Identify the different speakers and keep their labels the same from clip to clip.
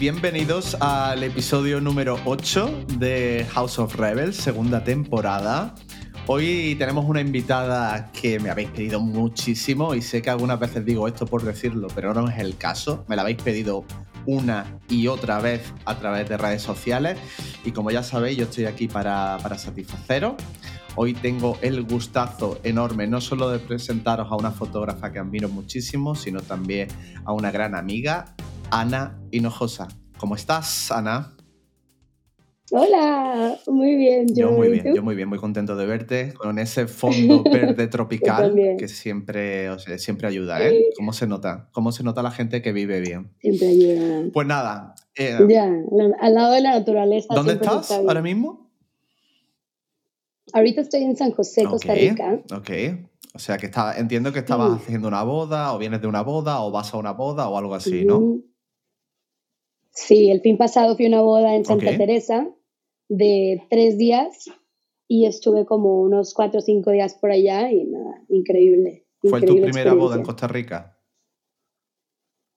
Speaker 1: bienvenidos al episodio número 8 de House of Rebels, segunda temporada. Hoy tenemos una invitada que me habéis pedido muchísimo y sé que algunas veces digo esto por decirlo, pero no es el caso. Me la habéis pedido una y otra vez a través de redes sociales y como ya sabéis yo estoy aquí para, para satisfaceros. Hoy tengo el gustazo enorme no solo de presentaros a una fotógrafa que admiro muchísimo, sino también a una gran amiga, Ana Hinojosa. ¿Cómo estás, Ana?
Speaker 2: Hola, muy bien.
Speaker 1: Yo, muy bien, yo muy bien, muy contento de verte con ese fondo verde tropical que siempre, siempre ayuda, ¿eh? ¿Cómo se nota? ¿Cómo se nota la gente que vive bien?
Speaker 2: Siempre ayuda.
Speaker 1: Pues nada.
Speaker 2: Eh, ya, al lado de la naturaleza.
Speaker 1: ¿Dónde estás ahora mismo?
Speaker 2: Ahorita estoy en San José, Costa Rica.
Speaker 1: Ok. O sea que estaba, entiendo que estabas haciendo una boda, o vienes de una boda, o vas a una boda, o algo así, ¿no?
Speaker 2: Sí, el fin pasado fui a una boda en Santa Teresa de tres días y estuve como unos cuatro o cinco días por allá y nada, increíble.
Speaker 1: ¿Fue tu primera boda en Costa Rica?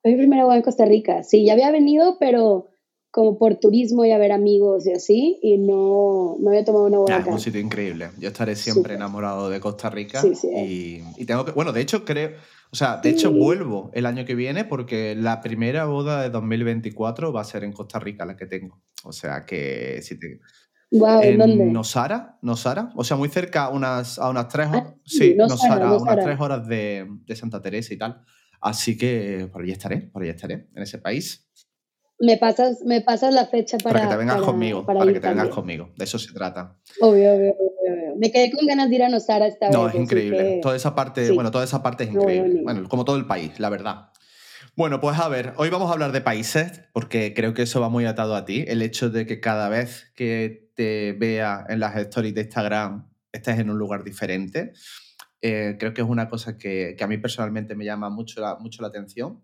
Speaker 2: Fue mi primera boda en Costa Rica, sí, ya había venido, pero como por turismo y a ver amigos y así, y no, no había tomado una boda.
Speaker 1: Es un sitio increíble. Yo estaré siempre enamorado de Costa Rica. Sí, sí, y, y, tengo que, bueno, de hecho creo, o sea, de hecho vuelvo el año que viene porque la primera boda de 2024 va a ser en Costa Rica, la que tengo. O sea que si te...
Speaker 2: Wow, ¿en, dónde?
Speaker 1: Nosara, Nosara, o sea, muy cerca, unas, a unas tres horas, ah, sí, Nosara, a unas tres horas de, de, Santa Teresa y tal. Así que por ahí estaré, por ahí estaré, en ese país.
Speaker 2: Me pasas, me pasas la fecha para,
Speaker 1: para que te vengas conmigo, para, que te vengas conmigo. De eso se trata.
Speaker 2: Obvio, obvio, obvio, Me quedé con ganas de ir a Nosara esta
Speaker 1: no,
Speaker 2: vez.
Speaker 1: No, es increíble. Toda esa parte, bueno, toda esa parte es increíble. Bueno, como todo el país, la verdad. Bueno, pues a ver, hoy vamos a hablar de países, porque creo que eso va muy atado a ti. El hecho de que cada vez que te vea en las stories de Instagram estés en un lugar diferente. Eh, creo que es una cosa que, que, a mí personalmente me llama mucho la, mucho la atención.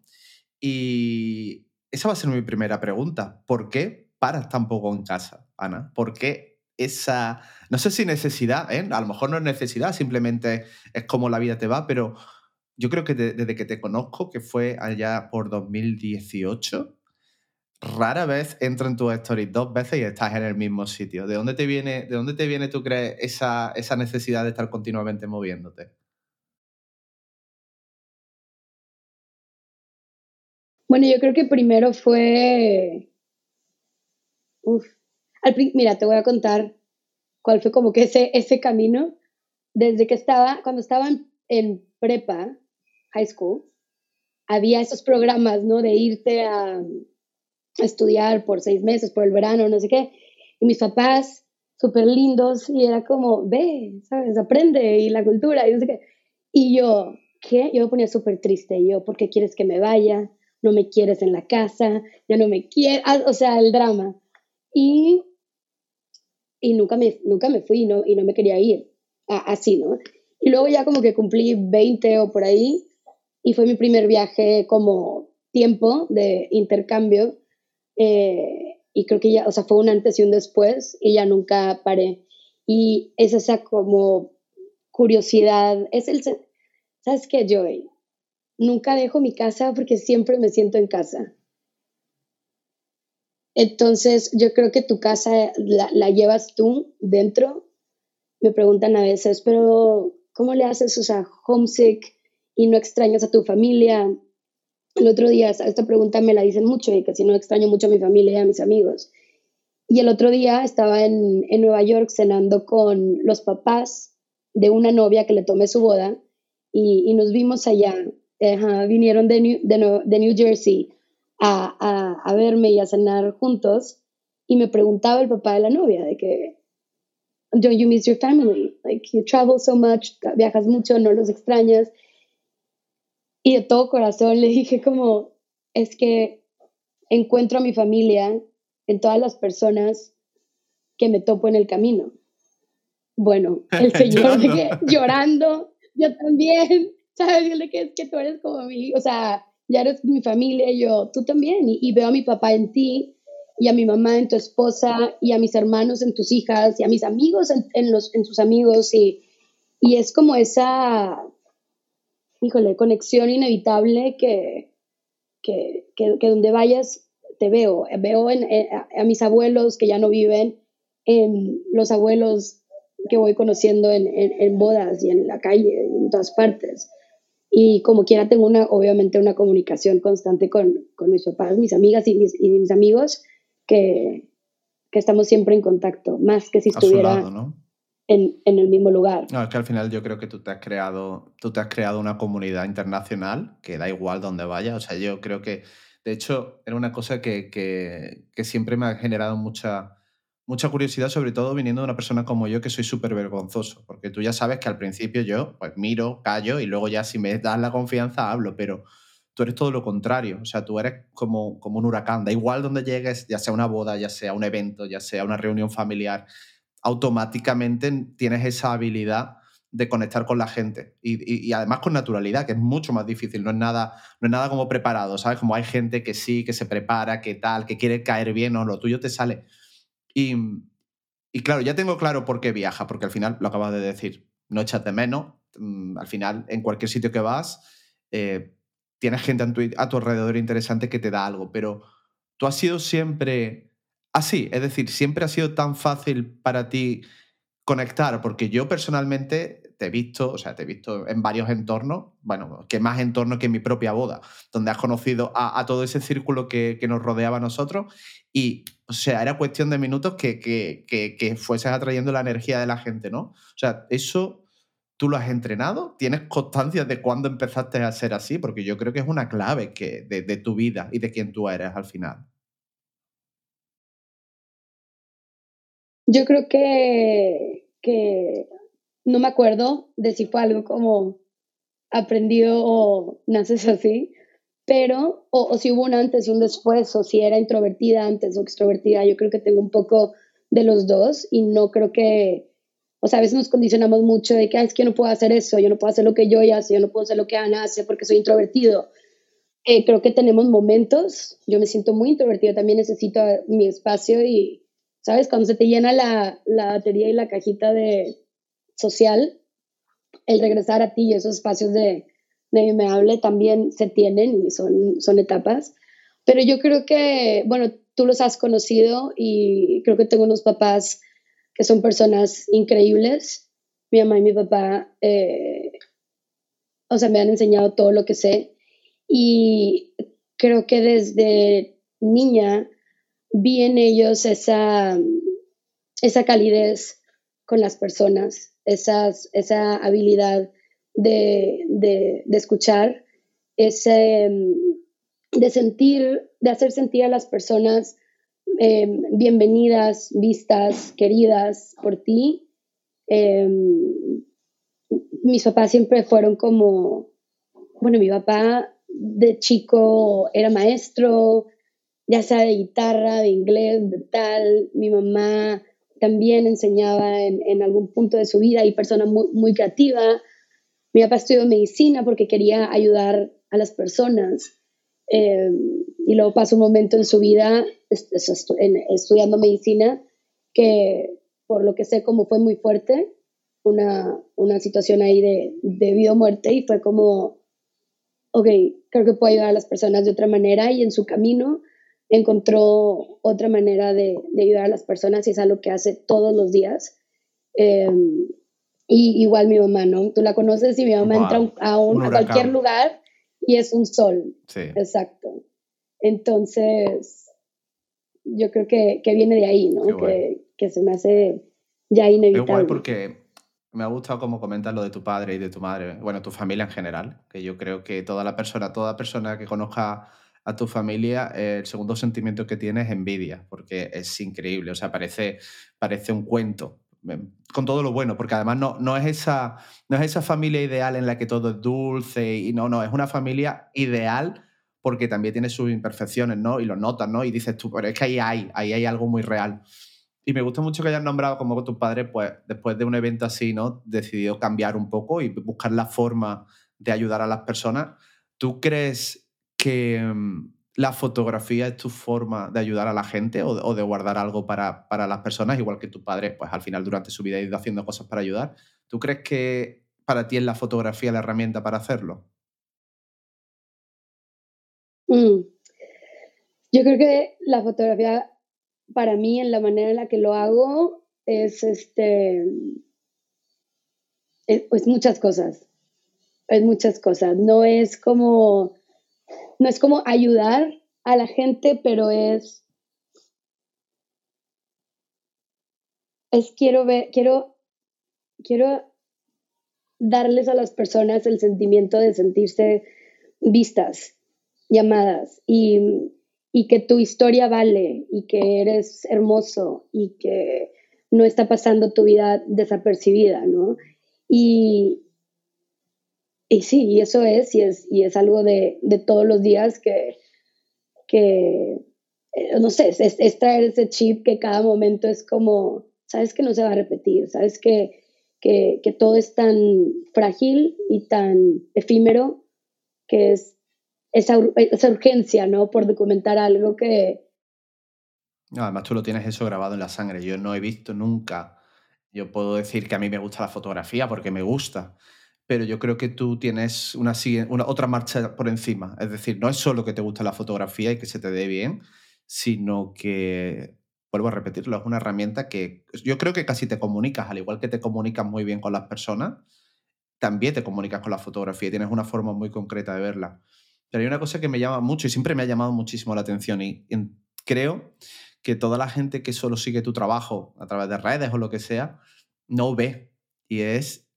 Speaker 1: Y, esa va a ser mi primera pregunta. ¿Por qué paras tan poco en casa, Ana? ¿Por qué esa, no sé si necesidad, ¿eh? a lo mejor no es necesidad, simplemente es como la vida te va, pero yo creo que desde que te conozco, que fue allá por 2018, rara vez entro en tu stories dos veces y estás en el mismo sitio. ¿De dónde te viene, de dónde te viene tú crees, esa, esa necesidad de estar continuamente moviéndote?
Speaker 2: Bueno, yo creo que primero fue... Uf. Mira, te voy a contar cuál fue como que ese, ese camino. Desde que estaba, cuando estaba en, prepa, high school, había esos programas, ¿no? De irte a, a, estudiar por seis meses, por el verano, no sé qué. Y mis papás, súper lindos, y era como, ve, ¿sabes? Aprende y la cultura y no sé qué. Y yo, ¿qué? Yo me ponía súper triste. Y yo, ¿por qué quieres que me vaya? No me quieres en la casa, ya no me quieres, ah, o sea, el drama. Y, y nunca, me, nunca me fui y no, y no me quería ir, así, ¿no? Y luego ya como que cumplí 20 o por ahí y fue mi primer viaje como tiempo de intercambio eh, y creo que ya, o sea, fue un antes y un después y ya nunca paré. Y es esa como curiosidad, es el, ¿sabes qué, Joey? Nunca dejo mi casa porque siempre me siento en casa. Entonces, yo creo que tu casa la, llevas tú dentro. Me preguntan a veces, pero ¿cómo le haces, o sea, homesick y no extrañas a tu familia? El otro día, esta pregunta me la dicen mucho y que si no extraño mucho a mi familia y a mis amigos. Y el otro día estaba en, en Nueva York cenando con los papás de una novia que le tomé su boda y, y nos vimos allá vinieron de New, de, New Jersey a, a, a, verme y a cenar juntos y me preguntaba el papá de la novia de que, don't you miss your family? Like, you travel so much, viajas mucho, no los extrañas. Y de todo corazón le dije como, es que encuentro a mi familia en todas las personas que me topo en el camino. Bueno, el señor llorando, yo también. ¿Sabes? Dile que es que tú eres como mi, o sea, ya eres mi familia, y yo, tú también, y, veo a mi papá en ti, y a mi mamá en tu esposa, y a mis hermanos en tus hijas, y a mis amigos en, los, en sus amigos, y, y es como esa, híjole, conexión inevitable que, que, que, donde vayas te veo, veo en, a, mis abuelos que ya no viven, en los abuelos que voy conociendo en, en, bodas y en la calle, en todas partes. Y como quiera tengo una, obviamente una comunicación constante con, con mis papás, mis amigas y mis, y mis amigos, que, que, estamos siempre en contacto, más que si estuviera en, en, el mismo lugar.
Speaker 1: No, es que al final yo creo que tú te has creado, tú te has creado una comunidad internacional que da igual donde vayas. O sea, yo creo que, de hecho, era una cosa que, que, que siempre me ha generado mucha mucha curiosidad, sobre todo viniendo de una persona como yo que soy súper vergonzoso, porque tú ya sabes que al principio yo pues miro, callo y luego ya si me das la confianza hablo, pero tú eres todo lo contrario, o sea, tú eres como, como un huracán, da igual donde llegues, ya sea una boda, ya sea un evento, ya sea una reunión familiar, automáticamente tienes esa habilidad de conectar con la gente y, y, además con naturalidad, que es mucho más difícil, no es, nada, no es nada como preparado, ¿sabes? Como hay gente que sí, que se prepara, que tal, que quiere caer bien, o lo tuyo te sale y, y claro, ya tengo claro por qué viaja, porque al final, lo acabas de decir, no echas de menos, mm, al final, en cualquier sitio que vas, eh, tienes gente a tu, alrededor interesante que te da algo, pero tú has sido siempre así, es decir, siempre ha sido tan fácil para ti conectar, porque yo personalmente te he visto, o sea, te he visto en varios entornos, bueno, que más entornos que mi propia boda, donde has conocido a, todo ese círculo que, nos rodeaba a nosotros y, o sea, era cuestión de minutos que, que, que, fueses atrayendo la energía de la gente, ¿no? O sea, eso tú lo has entrenado, tienes constancia de cuándo empezaste a ser así, porque yo creo que es una clave que, de, de tu vida y de quién tú eres al final.
Speaker 2: Yo creo que, que no me acuerdo de si fue algo como aprendido o naces así, pero, o, si hubo un antes y un después, o si era introvertida antes o extrovertida, yo creo que tengo un poco de los dos y no creo que, o sea, a veces nos condicionamos mucho de que es que yo no puedo hacer eso, yo no puedo hacer lo que yo hace, yo no puedo hacer lo que Ana hace porque soy introvertido. Eh, creo que tenemos momentos, yo me siento muy introvertida, también necesito mi espacio y, ¿sabes? Cuando se te llena la, la batería y la cajita de, social, el regresar a ti y esos espacios de, de me hable también se tienen y son, son etapas. Pero yo creo que, bueno, tú los has conocido y creo que tengo unos papás que son personas increíbles. Mi mamá y mi papá, eh, o sea, me han enseñado todo lo que sé. Y creo que desde niña vi en ellos esa, esa calidez con las personas, esas, esa habilidad de, de, escuchar, ese, de sentir, de hacer sentir a las personas em, bienvenidas, vistas, queridas por ti. Em, mis papás siempre fueron como, bueno, mi papá de chico era maestro, ya sea de guitarra, de inglés, de tal, mi mamá también enseñaba en, algún punto de su vida y persona muy, muy creativa. Mi papá estudió medicina porque quería ayudar a las personas. Eh, y luego pasó un momento en su vida estudiando medicina que, por lo que sé, como fue muy fuerte, una, una situación ahí de, de vida o muerte y fue como, ok, creo que puedo ayudar a las personas de otra manera y en su camino encontró otra manera de, ayudar a las personas y es algo que hace todos los días. Em, y igual mi mamá, ¿no? Tú la conoces y mi mamá entra a, un, a, cualquier lugar y es un sol. Sí. Exacto. Entonces, yo creo que, viene de ahí, ¿no? Que, que, se me hace ya inevitable.
Speaker 1: Igual porque me ha gustado cómo comentas lo de tu padre y de tu madre, bueno, tu familia en general, que yo creo que toda la persona, toda persona que conozca a tu familia, el segundo sentimiento que tienes es envidia, porque es increíble, o sea, parece, parece un cuento, con todo lo bueno, porque además no, no, es esa, no es esa familia ideal en la que todo es dulce y no, no, es una familia ideal porque también tiene sus imperfecciones, ¿no? Y lo notas, ¿no? Y dices tú, pero es que ahí hay, ahí hay algo muy real. Y me gusta mucho que hayas nombrado como tu padre, pues después de un evento así, ¿no? Decidió cambiar un poco y buscar la forma de ayudar a las personas. ¿Tú crees que mm, la fotografía es tu forma de ayudar a la gente o, de guardar algo para, las personas, igual que tu padre, pues al final durante su vida ha ido haciendo cosas para ayudar. ¿Tú crees que para ti es la fotografía la herramienta para hacerlo?
Speaker 2: Mm. Yo creo que la fotografía, para mí, en la manera en la que lo hago, es este. Es, muchas cosas. Es muchas cosas. No es como. No es como ayudar a la gente, pero es. Es quiero ver, quiero, quiero darles a las personas el sentimiento de sentirse vistas, llamadas y, y que tu historia vale y que eres hermoso y que no está pasando tu vida desapercibida, ¿no? Y, y sí, y eso es, y es, y es algo de, todos los días que, que eh, no sé, es, traer ese chip que cada momento es como, sabes que no se va a repetir, sabes que, que, que todo es tan frágil y tan efímero que es esa, esa urgencia, ¿no? Por documentar algo que...
Speaker 1: además tú lo tienes eso grabado en la sangre. Yo no he visto nunca, yo puedo decir que a mí me gusta la fotografía porque me gusta, pero yo creo que tú tienes una, una, otra marcha por encima. Es decir, no es solo que te gusta la fotografía y que se te dé bien, sino que, vuelvo a repetirlo, es una herramienta que yo creo que casi te comunicas, al igual que te comunicas muy bien con las personas, también te comunicas con la fotografía y tienes una forma muy concreta de verla. Pero hay una cosa que me llama mucho y siempre me ha llamado muchísimo la atención y, creo que toda la gente que solo sigue tu trabajo a través de redes o lo que sea, no ve y es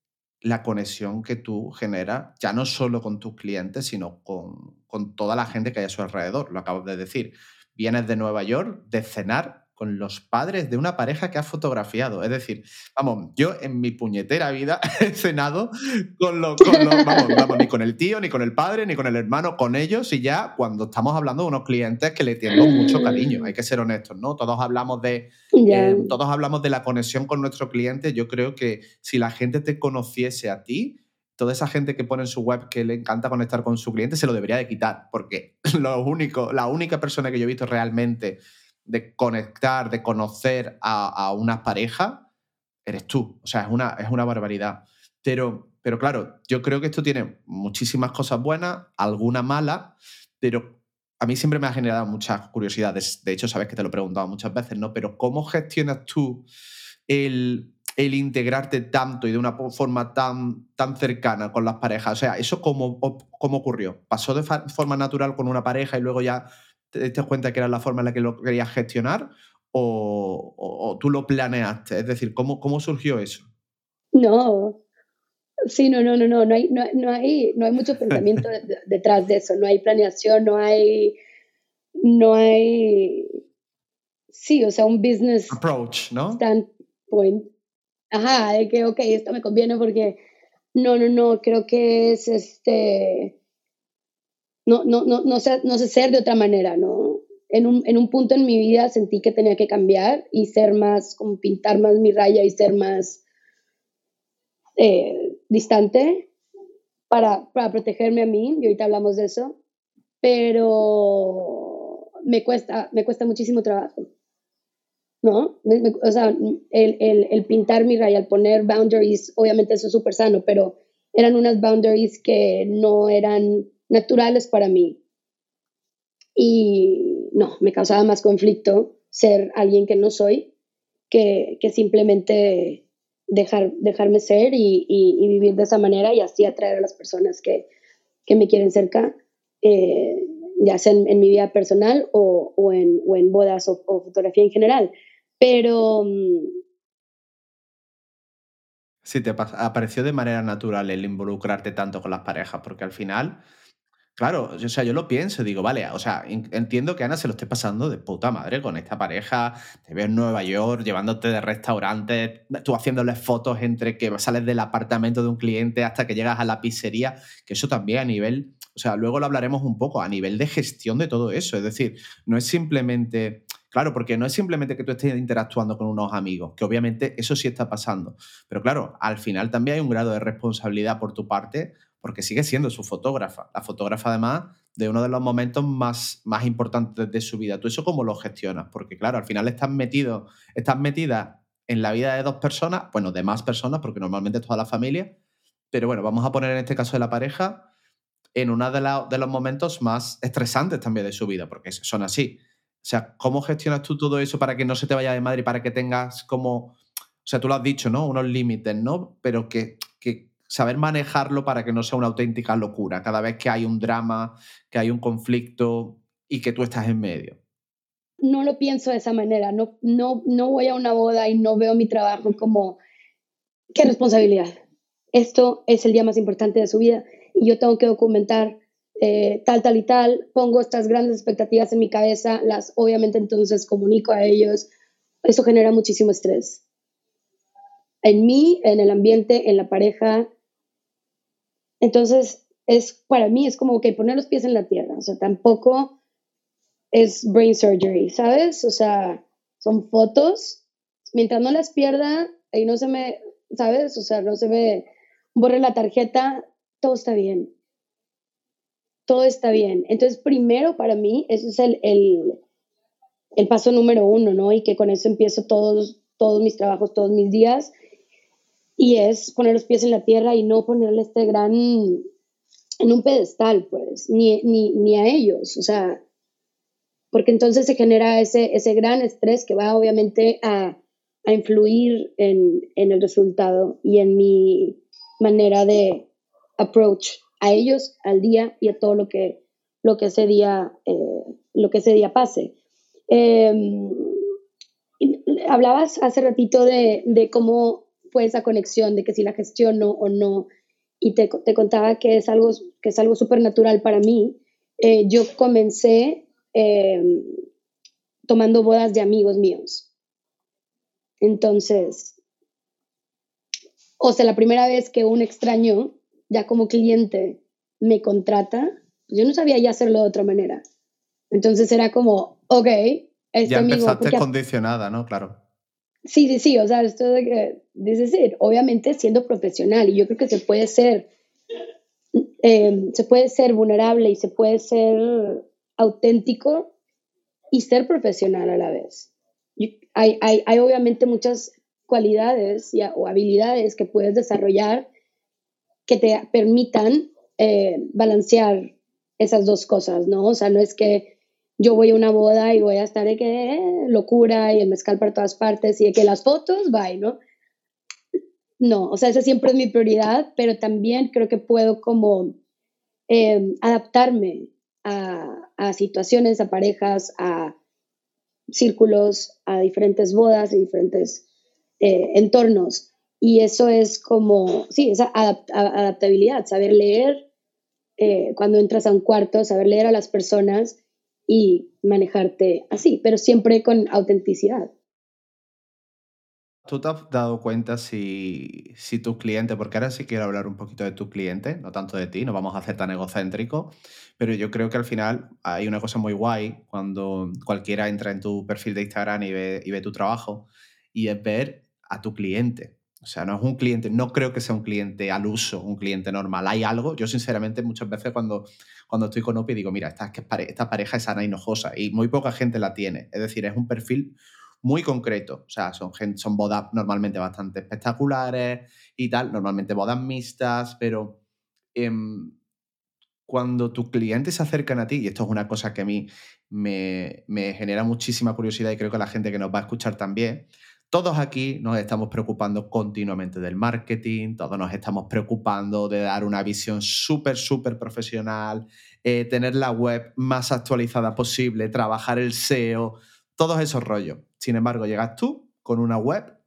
Speaker 1: la conexión que tú generas, ya no solo con tus clientes, sino con, con toda la gente que hay a su alrededor. Lo acabo de decir. Vienes de Nueva York de cenar con los padres de una pareja que ha fotografiado. Es decir, vamos, yo en mi puñetera vida he cenado con los, vamos, vamos, ni con el tío, ni con el padre, ni con el hermano, con ellos y ya cuando estamos hablando de unos clientes que le tengo mucho cariño, hay que ser honestos, ¿no? Todos hablamos de, eh, todos hablamos de la conexión con nuestro cliente. Yo creo que si la gente te conociese a ti, toda esa gente que pone en su web que le encanta conectar con su cliente se lo debería de quitar, porque lo único, la única persona que yo he visto realmente de conectar, de conocer a, una pareja, eres tú. O sea, es una, es una barbaridad. Pero, pero claro, yo creo que esto tiene muchísimas cosas buenas, alguna mala, pero a mí siempre me ha generado muchas curiosidades. De hecho, sabes que te lo he preguntado muchas veces, ¿no? Pero ¿cómo gestionas tú el, el integrarte tanto y de una forma tan, tan cercana con las parejas? O sea, ¿eso cómo, cómo ocurrió? ¿Pasó de forma natural con una pareja y luego ya te diste cuenta que era la forma en la que lo querías gestionar o, tú lo planeaste? Es decir, ¿cómo, cómo surgió eso?
Speaker 2: No, sí, no, no, no, no, no hay, no, hay, no hay mucho pensamiento detrás de eso, no hay planeación, no hay, no hay, sí, o sea, un business
Speaker 1: approach, ¿no?
Speaker 2: Standpoint. Ajá, de que, ok, esto me conviene porque, no, no, no, creo que es este, no, no, no, no, sé, no sé ser de otra manera, ¿no? En un, en un punto en mi vida sentí que tenía que cambiar y ser más, como pintar más mi raya y ser más eh, distante para, para protegerme a mí, y ahorita hablamos de eso, pero me cuesta, me cuesta muchísimo trabajo. ¿no? O sea, el, el, el, pintar mi raya, el poner boundaries, obviamente eso es súper sano, pero eran unas boundaries que no eran naturales para mí. Y no, me causaba más conflicto ser alguien que no soy que, simplemente dejar, dejarme ser y, vivir de esa manera y así atraer a las personas que, me quieren cerca, eh, ya sea en, mi vida personal o, en, en, bodas o, fotografía en general. Pero... Mm,
Speaker 1: sí, te apareció de manera natural el involucrarte tanto con las parejas, porque al final Claro, o sea, yo lo pienso, digo, vale, o sea, entiendo que Ana se lo esté pasando de puta madre con esta pareja, te veo en Nueva York llevándote de restaurantes, tú haciéndoles fotos entre que sales del apartamento de un cliente hasta que llegas a la pizzería, que eso también a nivel, o sea, luego lo hablaremos un poco, a nivel de gestión de todo eso, es decir, no es simplemente... Claro, porque no es simplemente que tú estés interactuando con unos amigos, que obviamente eso sí está pasando. Pero claro, al final también hay un grado de responsabilidad por tu parte porque sigue siendo su fotógrafa. La fotógrafa, además, de uno de los momentos más, más importantes de su vida. ¿Tú eso cómo lo gestionas? Porque, claro, al final estás metido, estás metida en la vida de dos personas, bueno, de más personas, porque normalmente es toda la familia, pero bueno, vamos a poner en este caso de la pareja. en uno de, de los momentos más estresantes también de su vida, porque son así. O sea, ¿cómo gestionas tú todo eso para que no se te vaya de madre y para que tengas como, o sea, tú lo has dicho, ¿no? Unos límites, ¿no? Pero que, que saber manejarlo para que no sea una auténtica locura cada vez que hay un drama, que hay un conflicto y que tú estás en medio.
Speaker 2: No lo pienso de esa manera, no, no, no voy a una boda y no veo mi trabajo como, qué responsabilidad. Esto es el día más importante de su vida y yo tengo que documentar eh, tal, tal y tal, pongo estas grandes expectativas en mi cabeza, las obviamente entonces comunico a ellos, eso genera muchísimo estrés. En mí, en el ambiente, en la pareja. Entonces, es para mí es como que poner los pies en la tierra, o sea, tampoco es brain surgery, ¿sabes? O sea, son fotos, mientras no las pierda y no se me, ¿sabes? O sea, no se me borre la tarjeta, todo está bien todo está bien. Entonces, primero para mí, ese es el, el, paso número uno, ¿no? Y que con eso empiezo todos, todos mis trabajos, todos mis días. Y es poner los pies en la tierra y no ponerle este gran, en un pedestal, pues, ni, ni, a ellos, o sea, porque entonces se genera ese, ese gran estrés que va obviamente a, a influir en, en el resultado y en mi manera de approach a ellos, al día y a todo lo que, lo que, ese, día, eh, lo que ese día pase. Em, hablabas hace ratito de, de, cómo fue esa conexión, de que si la gestiono o no, y te, te contaba que es algo que es algo súper natural para mí. Eh, yo comencé em, tomando bodas de amigos míos. Entonces, o sea, la primera vez que un extraño ya como cliente me contrata, pues yo no sabía ya hacerlo de otra manera. Entonces era como, ok,
Speaker 1: este ya empezaste condicionada, ¿no? Claro.
Speaker 2: Sí, sí, sí, o sea, esto es decir, obviamente siendo profesional, y yo creo que se puede ser, em, se puede ser vulnerable y se puede ser auténtico y ser profesional a la vez. hay, hay, hay, obviamente muchas cualidades o habilidades que puedes desarrollar que te permitan eh, balancear esas dos cosas, ¿no? O sea, no es que yo voy a una boda y voy a estar de que eh, locura y el mezcal para todas partes y de que las fotos, bye, ¿no? No, o sea, esa siempre es mi prioridad, pero también creo que puedo como eh, adaptarme a, a, situaciones, a parejas, a círculos, a diferentes bodas, y diferentes entornos y eso es como, sí, esa adaptabilidad, saber leer eh, cuando entras a un cuarto, saber leer a las personas y manejarte así, pero siempre con autenticidad.
Speaker 1: ¿Tú te has dado cuenta si, si tu cliente, porque ahora sí quiero hablar un poquito de tu cliente, no tanto de ti, no vamos a hacer tan egocéntrico, pero yo creo que al final hay una cosa muy guay cuando cualquiera entra en tu perfil de Instagram y ve, y ve tu trabajo, y es ver a tu cliente. O sea, no es un cliente, no creo que sea un cliente al uso, un cliente normal. Hay algo, yo sinceramente muchas veces cuando, cuando estoy con Opi digo, mira, esta, esta pareja es sana y enojosa y muy poca gente la tiene. Es decir, es un perfil muy concreto. O sea, son, son bodas normalmente bastante espectaculares y tal, normalmente bodas mixtas, pero em, cuando tus clientes se acercan a ti, y esto es una cosa que a mí me, me genera muchísima curiosidad y creo que la gente que nos va a escuchar también, todos aquí nos estamos preocupando continuamente del marketing, todos nos estamos preocupando de dar una visión súper, súper profesional, eh, tener la web más actualizada posible, trabajar el SEO, todos esos rollos. Sin embargo, llegas tú con una web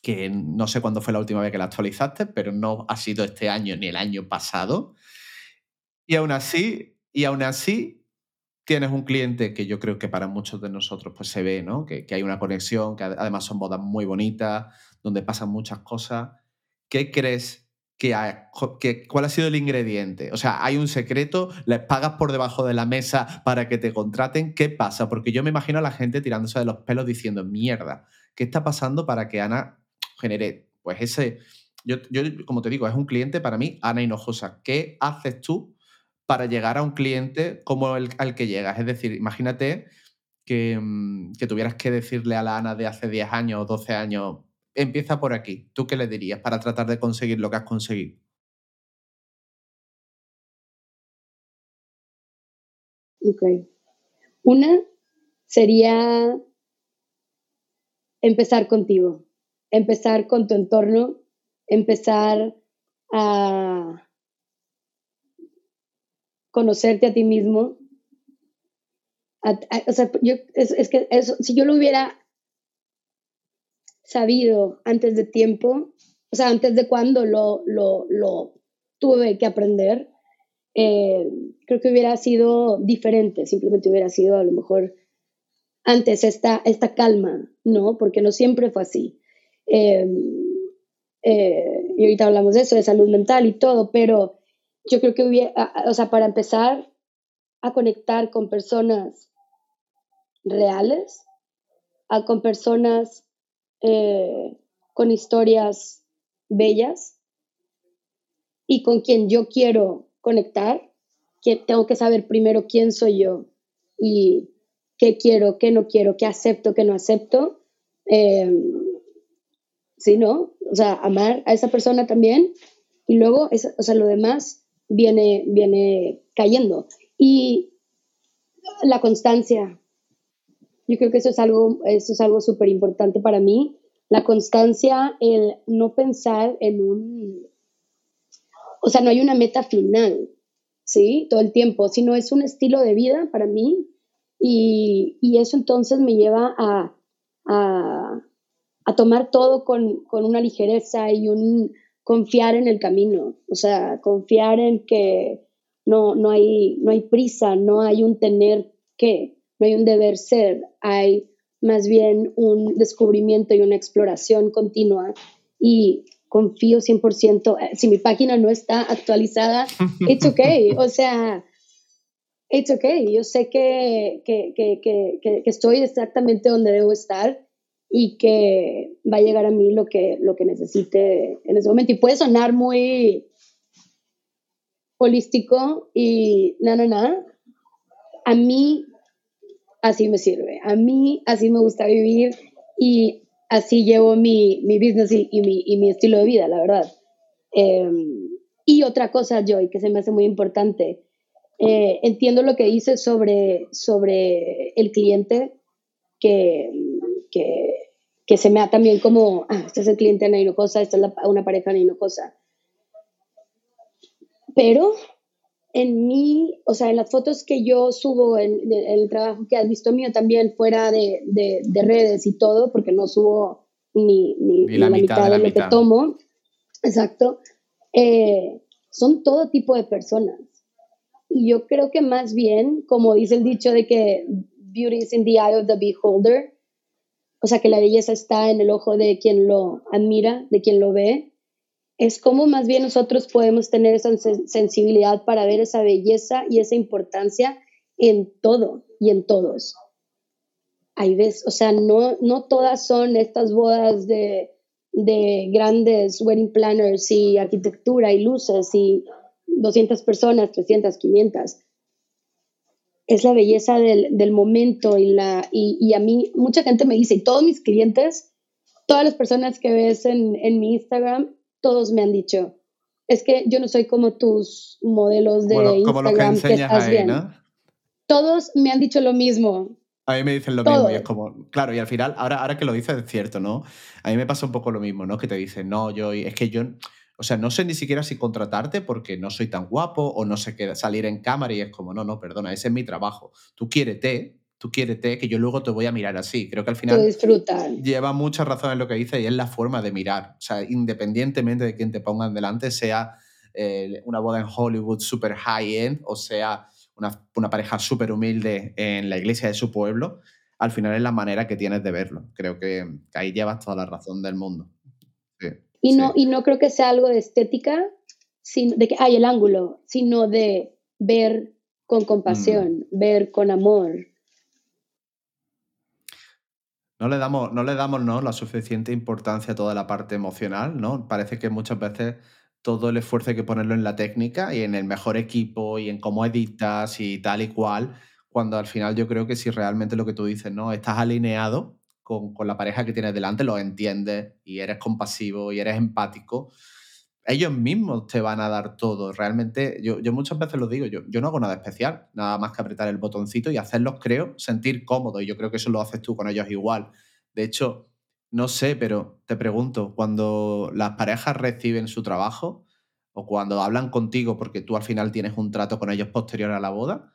Speaker 1: que no sé cuándo fue la última vez que la actualizaste, pero no ha sido este año ni el año pasado. Y aún así, y aún así tienes un cliente que yo creo que para muchos de nosotros pues se ve, ¿no? Que, hay una conexión, que además son bodas muy bonitas, donde pasan muchas cosas. ¿Qué crees que, que, cuál ha sido el ingrediente? O sea, hay un secreto, les pagas por debajo de la mesa para que te contraten. ¿Qué pasa? Porque yo me imagino a la gente tirándose de los pelos diciendo, mierda, ¿qué está pasando para que Ana genere pues ese... Yo, yo como te digo, es un cliente para mí, Ana Hinojosa. ¿Qué haces tú para llegar a un cliente como el al que llegas. Es decir, imagínate que, mm, que, tuvieras que decirle a la Ana de hace 10 años o 12 años, empieza por aquí. ¿Tú qué le dirías para tratar de conseguir lo que has conseguido?
Speaker 2: Ok. Una sería empezar contigo, empezar con tu entorno, empezar a conocerte a ti mismo. o sea, yo, es, que eso, si yo lo hubiera sabido antes de tiempo, o sea, antes de cuando lo, lo, lo tuve que aprender, eh, creo que hubiera sido diferente, simplemente hubiera sido a lo mejor antes esta, esta calma, ¿no? Porque no siempre fue así. Em, eh, y ahorita hablamos de eso, de salud mental y todo, pero yo creo que hubiera, o sea, para empezar a conectar con personas reales, a, con personas eh, con historias bellas y con quien yo quiero conectar, que tengo que saber primero quién soy yo y qué quiero, qué no quiero, qué acepto, qué no acepto. Eh, ¿no? O sea, amar a esa persona también y luego, o sea, lo demás viene, viene cayendo. Y la constancia, yo creo que eso es algo, eso es algo súper importante para mí. La constancia, el no pensar en un, o sea, no hay una meta final, ¿sí? Todo el tiempo, sino es un estilo de vida para mí y, eso entonces me lleva a, a, tomar todo con, con, una ligereza y un confiar en el camino, o sea, confiar en que no, no, hay, no hay prisa, no hay un tener que, no hay un deber ser, hay más bien un descubrimiento y una exploración continua. Y confío 100%, eh, si mi página no está actualizada, it's okay, o sea, it's okay, yo sé que, que, que, que, estoy exactamente donde debo estar y que va a llegar a mí lo que, lo que necesite en ese momento. Y puede sonar muy holístico y nada, nada. A mí así me sirve, a mí así me gusta vivir y así llevo mi, mi business y, mi, y, mi, estilo de vida, la verdad. Em, y otra cosa, Joy, que se me hace muy importante, eh, entiendo lo que dices sobre, sobre el cliente, que, que, que, se me da también como, ah, este es el cliente de cosa, esta es una pareja de cosa. Pero en mí, o sea, en las fotos que yo subo, en, el trabajo que has visto mío también fuera de, de, de redes y todo, porque no subo ni, ni, la, mitad, de, lo que tomo, exacto, eh, son todo tipo de personas. Y yo creo que más bien, como dice el dicho de que beauty is in the eye of the beholder, o sea, que la belleza está en el ojo de quien lo admira, de quien lo ve, es como más bien nosotros podemos tener esa sensibilidad para ver esa belleza y esa importancia en todo y en todos. Hay veces, o sea, no, no todas son estas bodas de, de grandes wedding planners y arquitectura y luces y 200 personas, 300, 500. Es la belleza del, del momento y, la, y, y, a mí, mucha gente me dice, y todos mis clientes, todas las personas que ves en, en mi Instagram, todos me han dicho, es que yo no soy como tus modelos de Instagram que, estás bien. Todos me han dicho lo mismo.
Speaker 1: A mí me dicen lo mismo y es como, claro, y al final, ahora, ahora que lo dices es cierto, ¿no? A mí me pasa un poco lo mismo, ¿no? Que te dicen, no, yo, es que yo, o sea, no sé ni siquiera si contratarte porque no soy tan guapo o no sé qué salir en cámara y es como, no, no, perdona, ese es mi trabajo. Tú quiérete, tú quiérete, que yo luego te voy a mirar así. Creo que al final lleva mucha razón en lo que dice y es la forma de mirar. O sea, independientemente de quién te pongan delante, sea eh, una boda en Hollywood super high-end o sea una, una pareja súper humilde en la iglesia de su pueblo, al final es la manera que tienes de verlo. Creo que, ahí llevas toda la razón del mundo.
Speaker 2: Y, no, y no creo que sea algo de estética, sino de que hay el ángulo, sino de ver con compasión, mm. ver con amor.
Speaker 1: No le damos, no le damos ¿no? la suficiente importancia a toda la parte emocional, ¿no? Parece que muchas veces todo el esfuerzo hay que ponerlo en la técnica y en el mejor equipo y en cómo editas y tal y cual, cuando al final yo creo que si realmente lo que tú dices, ¿no? Estás alineado con, la pareja que tienes delante, lo entiendes y eres compasivo y eres empático, ellos mismos te van a dar todo. Realmente, yo, yo muchas veces lo digo, yo, yo no hago nada especial, nada más que apretar el botoncito y hacerlos, creo, sentir cómodos. Y yo creo que eso lo haces tú con ellos igual. De hecho, no sé, pero te pregunto, cuando las parejas reciben su trabajo o cuando hablan contigo porque tú al final tienes un trato con ellos posterior a la boda,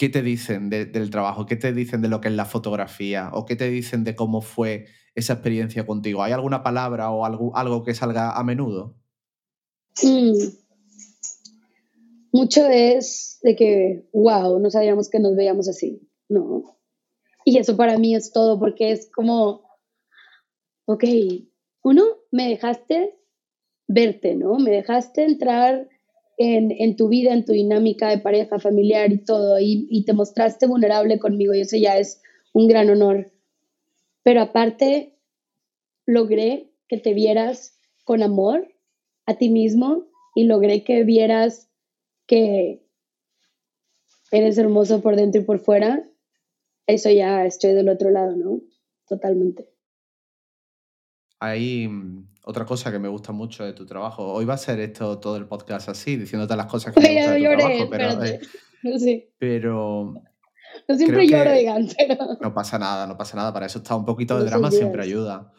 Speaker 1: ¿qué te dicen del trabajo? ¿Qué te dicen de lo que es la fotografía? ¿O qué te dicen de cómo fue esa experiencia contigo? ¿Hay alguna palabra o algo, que salga a menudo?
Speaker 2: Mucho es de que, wow, no sabíamos que nos veíamos así, ¿no? Y eso para mí es todo, porque es como, ok, uno, me dejaste verte, ¿no? Me dejaste entrar en, tu vida, en tu dinámica de pareja, familiar y todo, y, y te mostraste vulnerable conmigo, y eso ya es un gran honor. Pero aparte, logré que te vieras con amor a ti mismo y logré que vieras que eres hermoso por dentro y por fuera, eso ya estoy del otro lado, ¿no? Totalmente.
Speaker 1: Hay otra cosa que me gusta mucho de tu trabajo. Hoy va a ser esto todo el podcast así, diciéndote las cosas que me gustan de tu trabajo, pero, eh, sí. pero
Speaker 2: no siempre lloro, digan, pero...
Speaker 1: No pasa nada, no pasa nada. Para eso está un poquito de drama, siempre ayuda.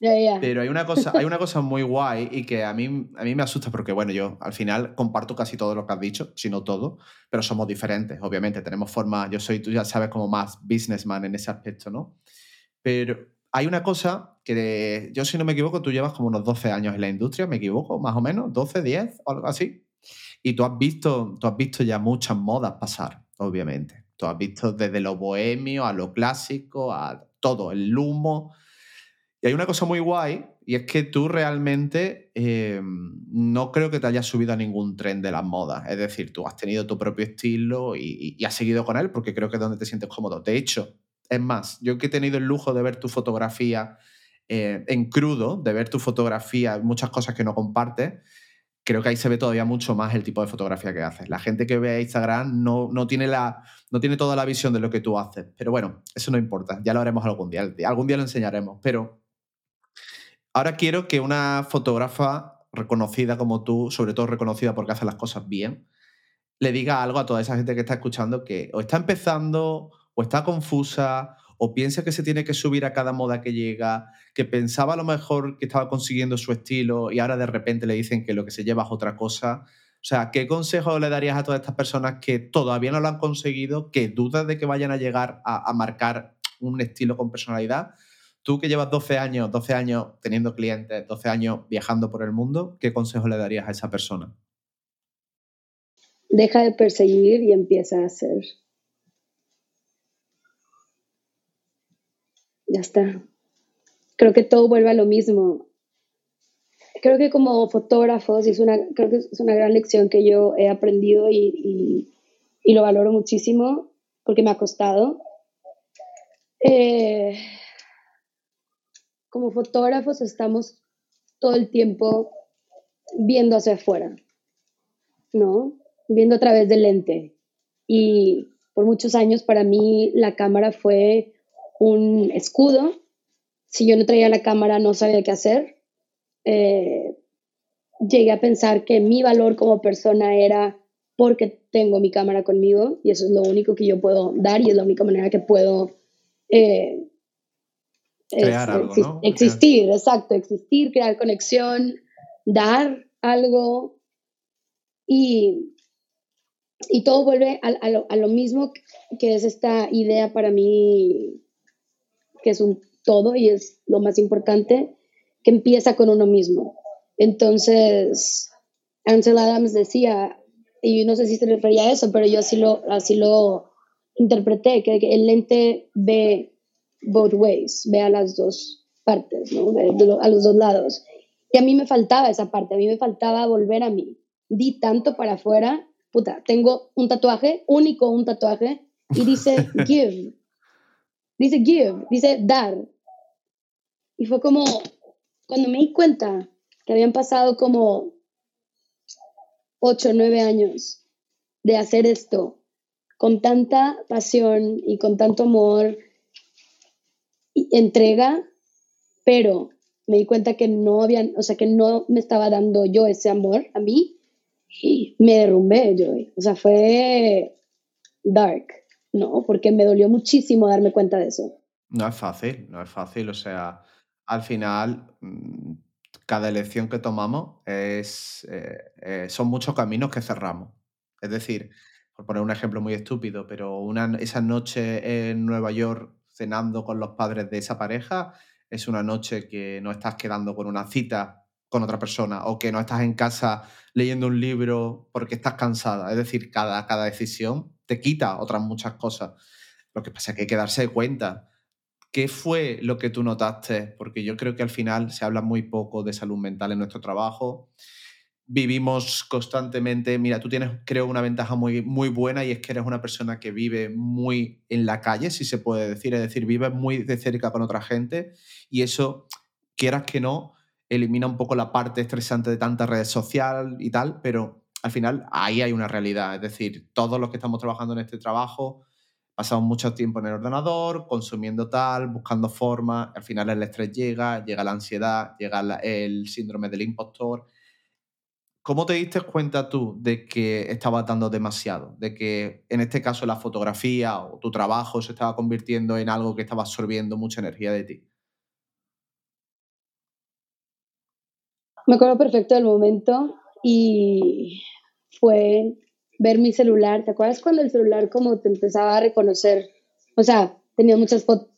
Speaker 1: Pero hay una, cosa, hay una cosa muy guay y que a mí, a mí me asusta porque, bueno, yo al final comparto casi todo lo que has dicho, si no todo, pero somos diferentes, obviamente. Tenemos forma, yo soy, tú ya sabes, como más businessman en ese aspecto, ¿no? Pero hay una cosa que, yo si no me equivoco, tú llevas como unos 12 años en la industria, ¿me equivoco? Más o menos, 12, 10 o algo así. Y tú has visto, tú has visto ya muchas modas pasar, obviamente. Tú has visto desde lo bohemio a lo clásico, a todo, el humo y hay una cosa muy guay, y es que tú realmente eh, no creo que te hayas subido a ningún tren de las modas. Es decir, tú has tenido tu propio estilo y, has seguido con él porque creo que es donde te sientes cómodo. De hecho, es más, yo que he tenido el lujo de ver tu fotografía eh, en crudo, de ver tu fotografía, muchas cosas que no compartes, creo que ahí se ve todavía mucho más el tipo de fotografía que haces. La gente que ve Instagram no, no, tiene la, no tiene toda la visión de lo que tú haces. Pero bueno, eso no importa, ya lo haremos algún día. Algún día lo enseñaremos. Pero Ahora quiero que una fotógrafa reconocida como tú, sobre todo reconocida porque hace las cosas bien, le diga algo a toda esa gente que está escuchando que o está empezando, o está confusa, o piensa que se tiene que subir a cada moda que llega, que pensaba a lo mejor que estaba consiguiendo su estilo y ahora de repente le dicen que lo que se lleva es otra cosa. O sea, ¿qué consejo le darías a todas estas personas que todavía no lo han conseguido, que dudas de que vayan a llegar a, a marcar un estilo con personalidad? Tú que llevas 12 años, 12 años teniendo clientes, 12 años viajando por el mundo, ¿qué consejo le darías a esa persona?
Speaker 2: Deja de perseguir y empieza a hacer. Ya está. Creo que todo vuelve a lo mismo. Creo que como fotógrafos, es una, creo que es una gran lección que yo he aprendido y, y lo valoro muchísimo porque me ha costado. Eh, como fotógrafos estamos todo el tiempo viendo hacia afuera, ¿no? Viendo a través del lente. Y por muchos años para mí la cámara fue un escudo. Si yo no traía la cámara no sabía qué hacer. Eh, llegué a pensar que mi valor como persona era porque tengo mi cámara conmigo y eso es lo único que yo puedo dar y es la única manera que puedo eh,
Speaker 1: Crear algo, ¿no?
Speaker 2: Existir, exacto, existir, crear conexión, dar algo y, y todo vuelve a, a, lo, a, lo, mismo que es esta idea para mí, que es un todo y es lo más importante, que empieza con uno mismo. Entonces, Ansel Adams decía, y no sé si se refería a eso, pero yo así lo, así lo interpreté, que el lente ve both ways, ve a las dos partes, ¿no? a los dos lados. Y a mí me faltaba esa parte, a mí me faltaba volver a mí. Di tanto para afuera, puta, tengo un tatuaje, único un tatuaje, y dice give. Dice give, dice dar. Y fue como, cuando me di cuenta que habían pasado como ocho, nueve años de hacer esto con tanta pasión y con tanto amor entrega, pero me di cuenta que no habían, o sea, que no me estaba dando yo ese amor a mí y me derrumbé yo. O sea, fue dark, ¿no? Porque me dolió muchísimo darme cuenta de eso.
Speaker 1: No es fácil, no es fácil. O sea, al final, mm, cada elección que tomamos es, eh, eh, son muchos caminos que cerramos. Es decir, por poner un ejemplo muy estúpido, pero una, esa noche en Nueva York cenando con los padres de esa pareja es una noche que no estás quedando con una cita con otra persona o que no estás en casa leyendo un libro porque estás cansada. Es decir, cada, cada decisión te quita otras muchas cosas. Lo que pasa es que hay que darse cuenta. ¿Qué fue lo que tú notaste? Porque yo creo que al final se habla muy poco de salud mental en nuestro trabajo. Vivimos constantemente, mira, tú tienes, creo, una ventaja muy, muy buena y es que eres una persona que vive muy en la calle, si se puede decir, es decir, vives muy de cerca con otra gente y eso, quieras que no, elimina un poco la parte estresante de tanta red social y tal, pero al final ahí hay una realidad. Es decir, todos los que estamos trabajando en este trabajo pasamos mucho tiempo en el ordenador, consumiendo tal, buscando formas, al final el estrés llega, llega la ansiedad, llega el síndrome del impostor. ¿Cómo te diste cuenta tú de que estabas dando demasiado? De que en este caso la fotografía o tu trabajo se estaba convirtiendo en algo que estaba absorbiendo mucha energía de ti.
Speaker 2: Me acuerdo perfecto del momento y fue ver mi celular. ¿Te acuerdas cuando el celular como te empezaba a reconocer? O sea, tenía muchas fotos,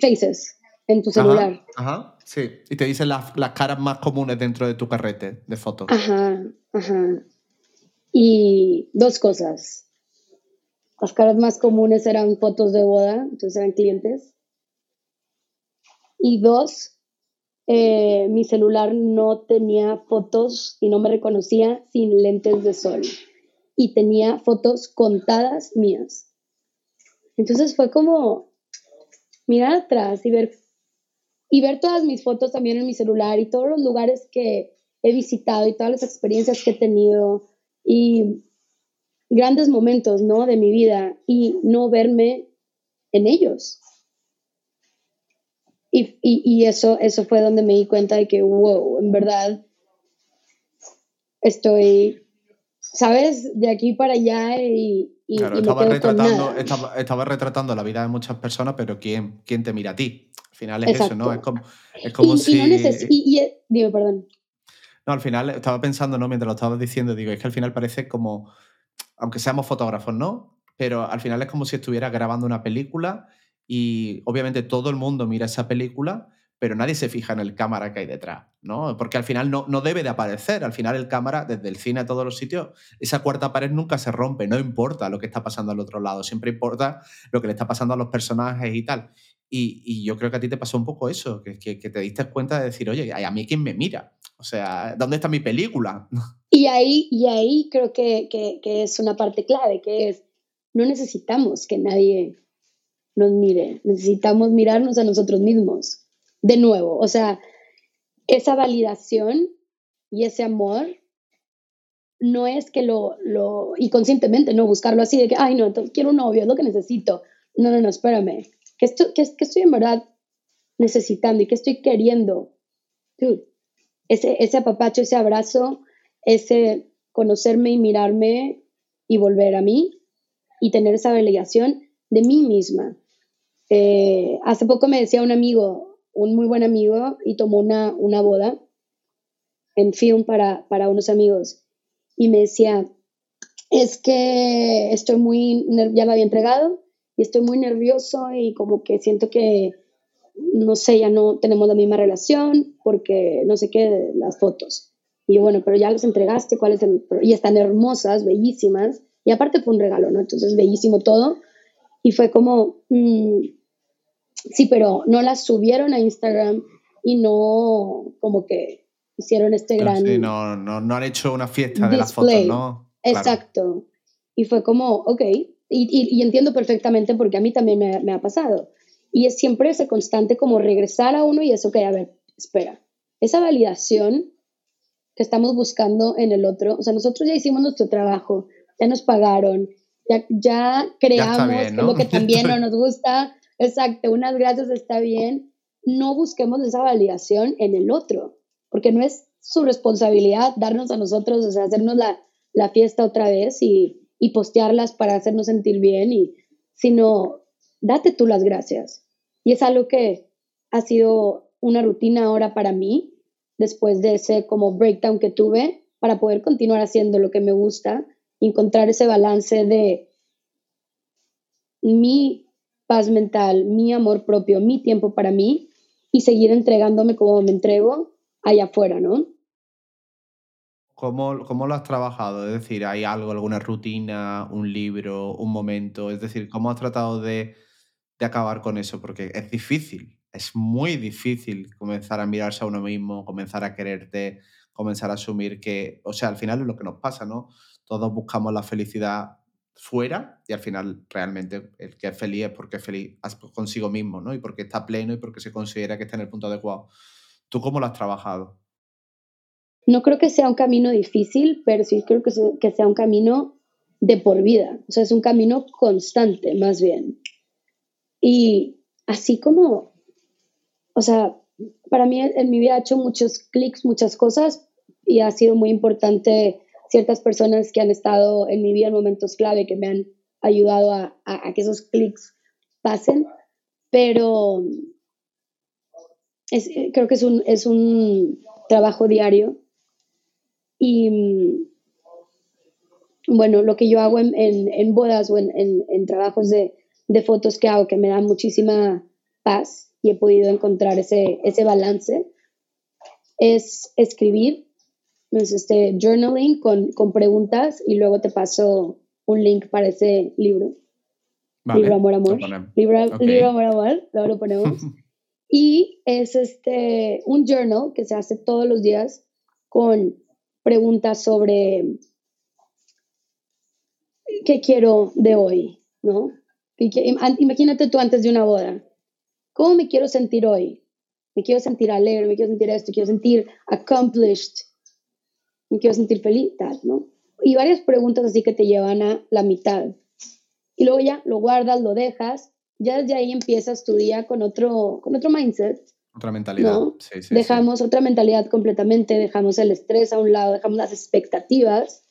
Speaker 2: faces en tu celular.
Speaker 1: Ajá, sí. Y te dicen las, las caras más comunes dentro de tu carrete de fotos.
Speaker 2: Ajá, ajá. Y dos cosas. Las caras más comunes eran fotos de boda, entonces eran clientes. Y dos, eh, mi celular no tenía fotos y no me reconocía sin lentes de sol. Y tenía fotos contadas mías. Entonces fue como mirar atrás y ver, y ver todas mis fotos también en mi celular y todos los lugares que he visitado y todas las experiencias que he tenido y grandes momentos, ¿no? De mi vida y no verme en ellos. Y, y, eso, eso fue donde me di cuenta de que, wow, en verdad estoy, ¿sabes? De aquí para allá y... y claro,
Speaker 1: estaba, retratando, estaba, retratando la vida de muchas personas, pero ¿quién, quién te mira a ti? Al final es eso, ¿no? Es como, es como si...
Speaker 2: y, digo, perdón.
Speaker 1: No, al final estaba pensando, ¿no? Mientras lo estabas diciendo, digo, es que al final parece como, aunque seamos fotógrafos, ¿no? Pero al final es como si estuviera grabando una película y obviamente todo el mundo mira esa película, pero nadie se fija en el cámara que hay detrás, ¿no? Porque al final no, no debe de aparecer, al final el cámara, desde el cine a todos los sitios, esa cuarta pared nunca se rompe, no importa lo que está pasando al otro lado, siempre importa lo que le está pasando a los personajes y tal. Y, yo creo que a ti te pasó un poco eso, que, que, te diste cuenta de decir, oye, ¿a mí quién me mira? O sea, ¿dónde está mi película?
Speaker 2: Y ahí, y ahí creo que, que es una parte clave, que es, no necesitamos que nadie nos mire, necesitamos mirarnos a nosotros mismos de nuevo. O sea, esa validación y ese amor no es que lo, lo, y conscientemente, no buscarlo así de que, ay, no, quiero un novio, es lo que necesito. No, no, no, espérame. ¿Qué estoy, qué, estoy en verdad necesitando y qué estoy queriendo? ese, ese apapacho, ese abrazo, ese conocerme y mirarme y volver a mí y tener esa validación de mí misma. Eh, hace poco me decía un amigo, un muy buen amigo, y tomó una, una boda en film para, para unos amigos. Y me decía, es que estoy muy, ya me había entregado y estoy muy nervioso y como que siento que, no sé, ya no tenemos la misma relación porque no sé qué, las fotos. Y bueno, pero ya los entregaste, ¿cuál es el...? Y están hermosas, bellísimas. Y aparte fue un regalo, ¿no? Entonces, bellísimo todo. Y fue como, mm, Sí, pero no las subieron a Instagram y no como que hicieron este gran...
Speaker 1: Sí, no, no, no han hecho una fiesta de las fotos, ¿no?
Speaker 2: Exacto. Y fue como, ok, y, y, entiendo perfectamente porque a mí también me, me, ha pasado. Y es siempre ese constante como regresar a uno y eso que, a ver, espera, esa validación que estamos buscando en el otro, o sea, nosotros ya hicimos nuestro trabajo, ya nos pagaron, ya, ya creamos lo que también no nos gusta, Exacto, unas gracias está bien. no busquemos esa validación en el otro, porque no es su responsabilidad darnos a nosotros, o sea, hacernos la, la fiesta otra vez y, y, postearlas para hacernos sentir bien, y, sino date tú las gracias. Y es algo que ha sido una rutina ahora para mí, después de ese como breakdown que tuve, para poder continuar haciendo lo que me gusta, encontrar ese balance de mi paz mental, mi amor propio, mi tiempo para mí y seguir entregándome como me entrego allá afuera, ¿no?
Speaker 1: ¿Cómo, ¿Cómo, lo has trabajado? Es decir, ¿hay algo, alguna rutina, un libro, un momento? Es decir, ¿cómo has tratado de, de acabar con eso? Porque es difícil, es muy difícil comenzar a mirarse a uno mismo, comenzar a quererte, comenzar a asumir que, o sea, al final es lo que nos pasa, ¿no? Todos buscamos la felicidad fuera y al final realmente el que es feliz es porque es feliz consigo mismo, ¿no? Y porque está pleno y porque se considera que está en el punto adecuado. ¿Tú cómo lo has trabajado?
Speaker 2: No creo que sea un camino difícil, pero sí creo que, que sea un camino de por vida. O sea, es un camino constante, más bien. Y así como, o sea, para mí en mi vida ha hecho muchos clics, muchas cosas y ha sido muy importante ciertas personas que han estado en mi vida en momentos clave, que me han ayudado a, que esos clics pasen, pero creo que es un, es un trabajo diario. Y bueno, lo que yo hago en, en, bodas o en, en trabajos de, de, fotos que hago, que me da muchísima paz y he podido encontrar ese, ese balance, es escribir es este journaling con, con, preguntas y luego te paso un link para ese libro. libro Amor Amor. Libro, libro Amor Amor, luego lo ponemos. y es este un journal que se hace todos los días con preguntas sobre qué quiero de hoy, ¿no? Imagínate tú antes de una boda. ¿Cómo me quiero sentir hoy? Me quiero sentir alegre, me quiero sentir esto, quiero sentir accomplished, me quiero sentir feliz, tal, ¿no? Y varias preguntas así que te llevan a la mitad. Y luego ya lo guardas, lo dejas, ya desde ahí empiezas tu día con otro, con otro mindset.
Speaker 1: Otra mentalidad. ¿no? Sí,
Speaker 2: sí, dejamos otra mentalidad completamente, dejamos el estrés a un lado, dejamos las expectativas,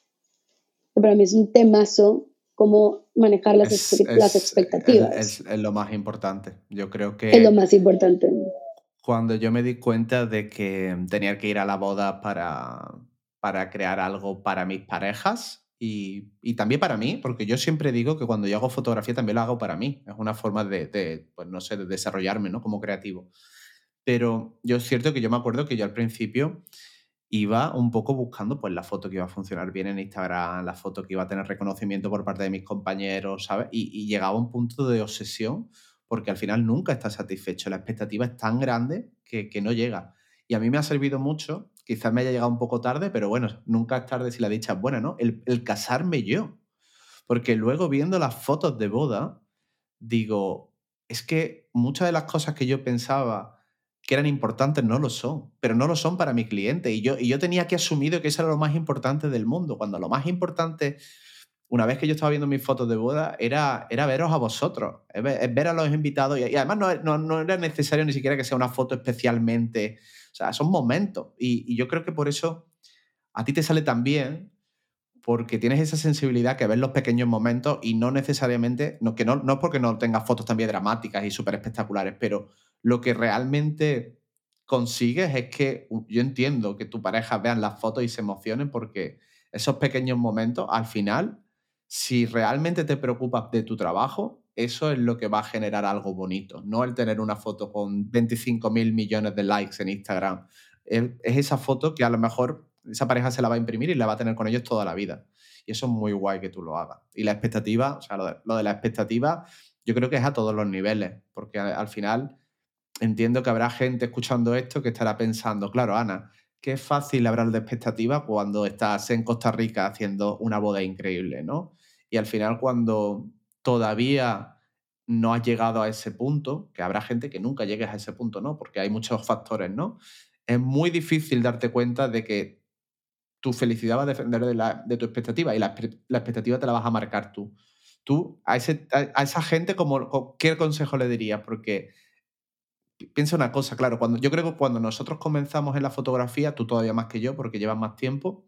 Speaker 2: que para mí es un temazo, cómo manejar las, las expectativas.
Speaker 1: Es, es, lo más importante. Yo creo que...
Speaker 2: Es lo más importante.
Speaker 1: Cuando yo me di cuenta de que tenía que ir a la boda para, para crear algo para mis parejas y, y, también para mí, porque yo siempre digo que cuando yo hago fotografía también lo hago para mí. Es una forma de, pues no sé, de desarrollarme, ¿no? Como creativo. Pero yo es cierto que yo me acuerdo que yo al principio iba un poco buscando pues la foto que iba a funcionar bien en Instagram, la foto que iba a tener reconocimiento por parte de mis compañeros, ¿sabes? Y, y llegaba a un punto de obsesión porque al final nunca estás satisfecho. La expectativa es tan grande que, que no llega. Y a mí me ha servido mucho quizás me haya llegado un poco tarde, pero bueno, nunca es tarde si la dicha es buena, ¿no? El, casarme yo. Porque luego viendo las fotos de boda, digo, es que muchas de las cosas que yo pensaba que eran importantes no lo son, pero no lo son para mi cliente. Y yo, y yo tenía que asumir que eso era lo más importante del mundo, cuando lo más importante, una vez que yo estaba viendo mis fotos de boda, era, era veros a vosotros, es ver, a los invitados. Y, además no, no, era necesario ni siquiera que sea una foto especialmente sea, son momentos. Y, yo creo que por eso a ti te sale tan bien, porque tienes esa sensibilidad que ves los pequeños momentos y no necesariamente, no, que no, no es porque no tengas fotos también dramáticas y súper espectaculares, pero lo que realmente consigues es que yo entiendo que tu pareja vean las fotos y se emocionen porque esos pequeños momentos, al final, si realmente te preocupas de tu trabajo, eso es lo que va a generar algo bonito, no el tener una foto con 25 mil millones de likes en Instagram. Es, esa foto que a lo mejor esa pareja se la va a imprimir y la va a tener con ellos toda la vida. Y eso es muy guay que tú lo hagas. Y la expectativa, o sea, lo de, la expectativa, yo creo que es a todos los niveles, porque al final entiendo que habrá gente escuchando esto que estará pensando, claro, Ana, qué fácil hablar de expectativa cuando estás en Costa Rica haciendo una boda increíble, ¿no? Y al final cuando todavía no has llegado a ese punto, que habrá gente que nunca llegues a ese punto, ¿no? Porque hay muchos factores, ¿no? Es muy difícil darte cuenta de que tu felicidad va a depender de, tu expectativa y la, expectativa te la vas a marcar tú. Tú, a, esa gente, como, ¿qué consejo le dirías? Porque piensa una cosa, claro, cuando, yo creo que cuando nosotros comenzamos en la fotografía, tú todavía más que yo, porque llevas más tiempo,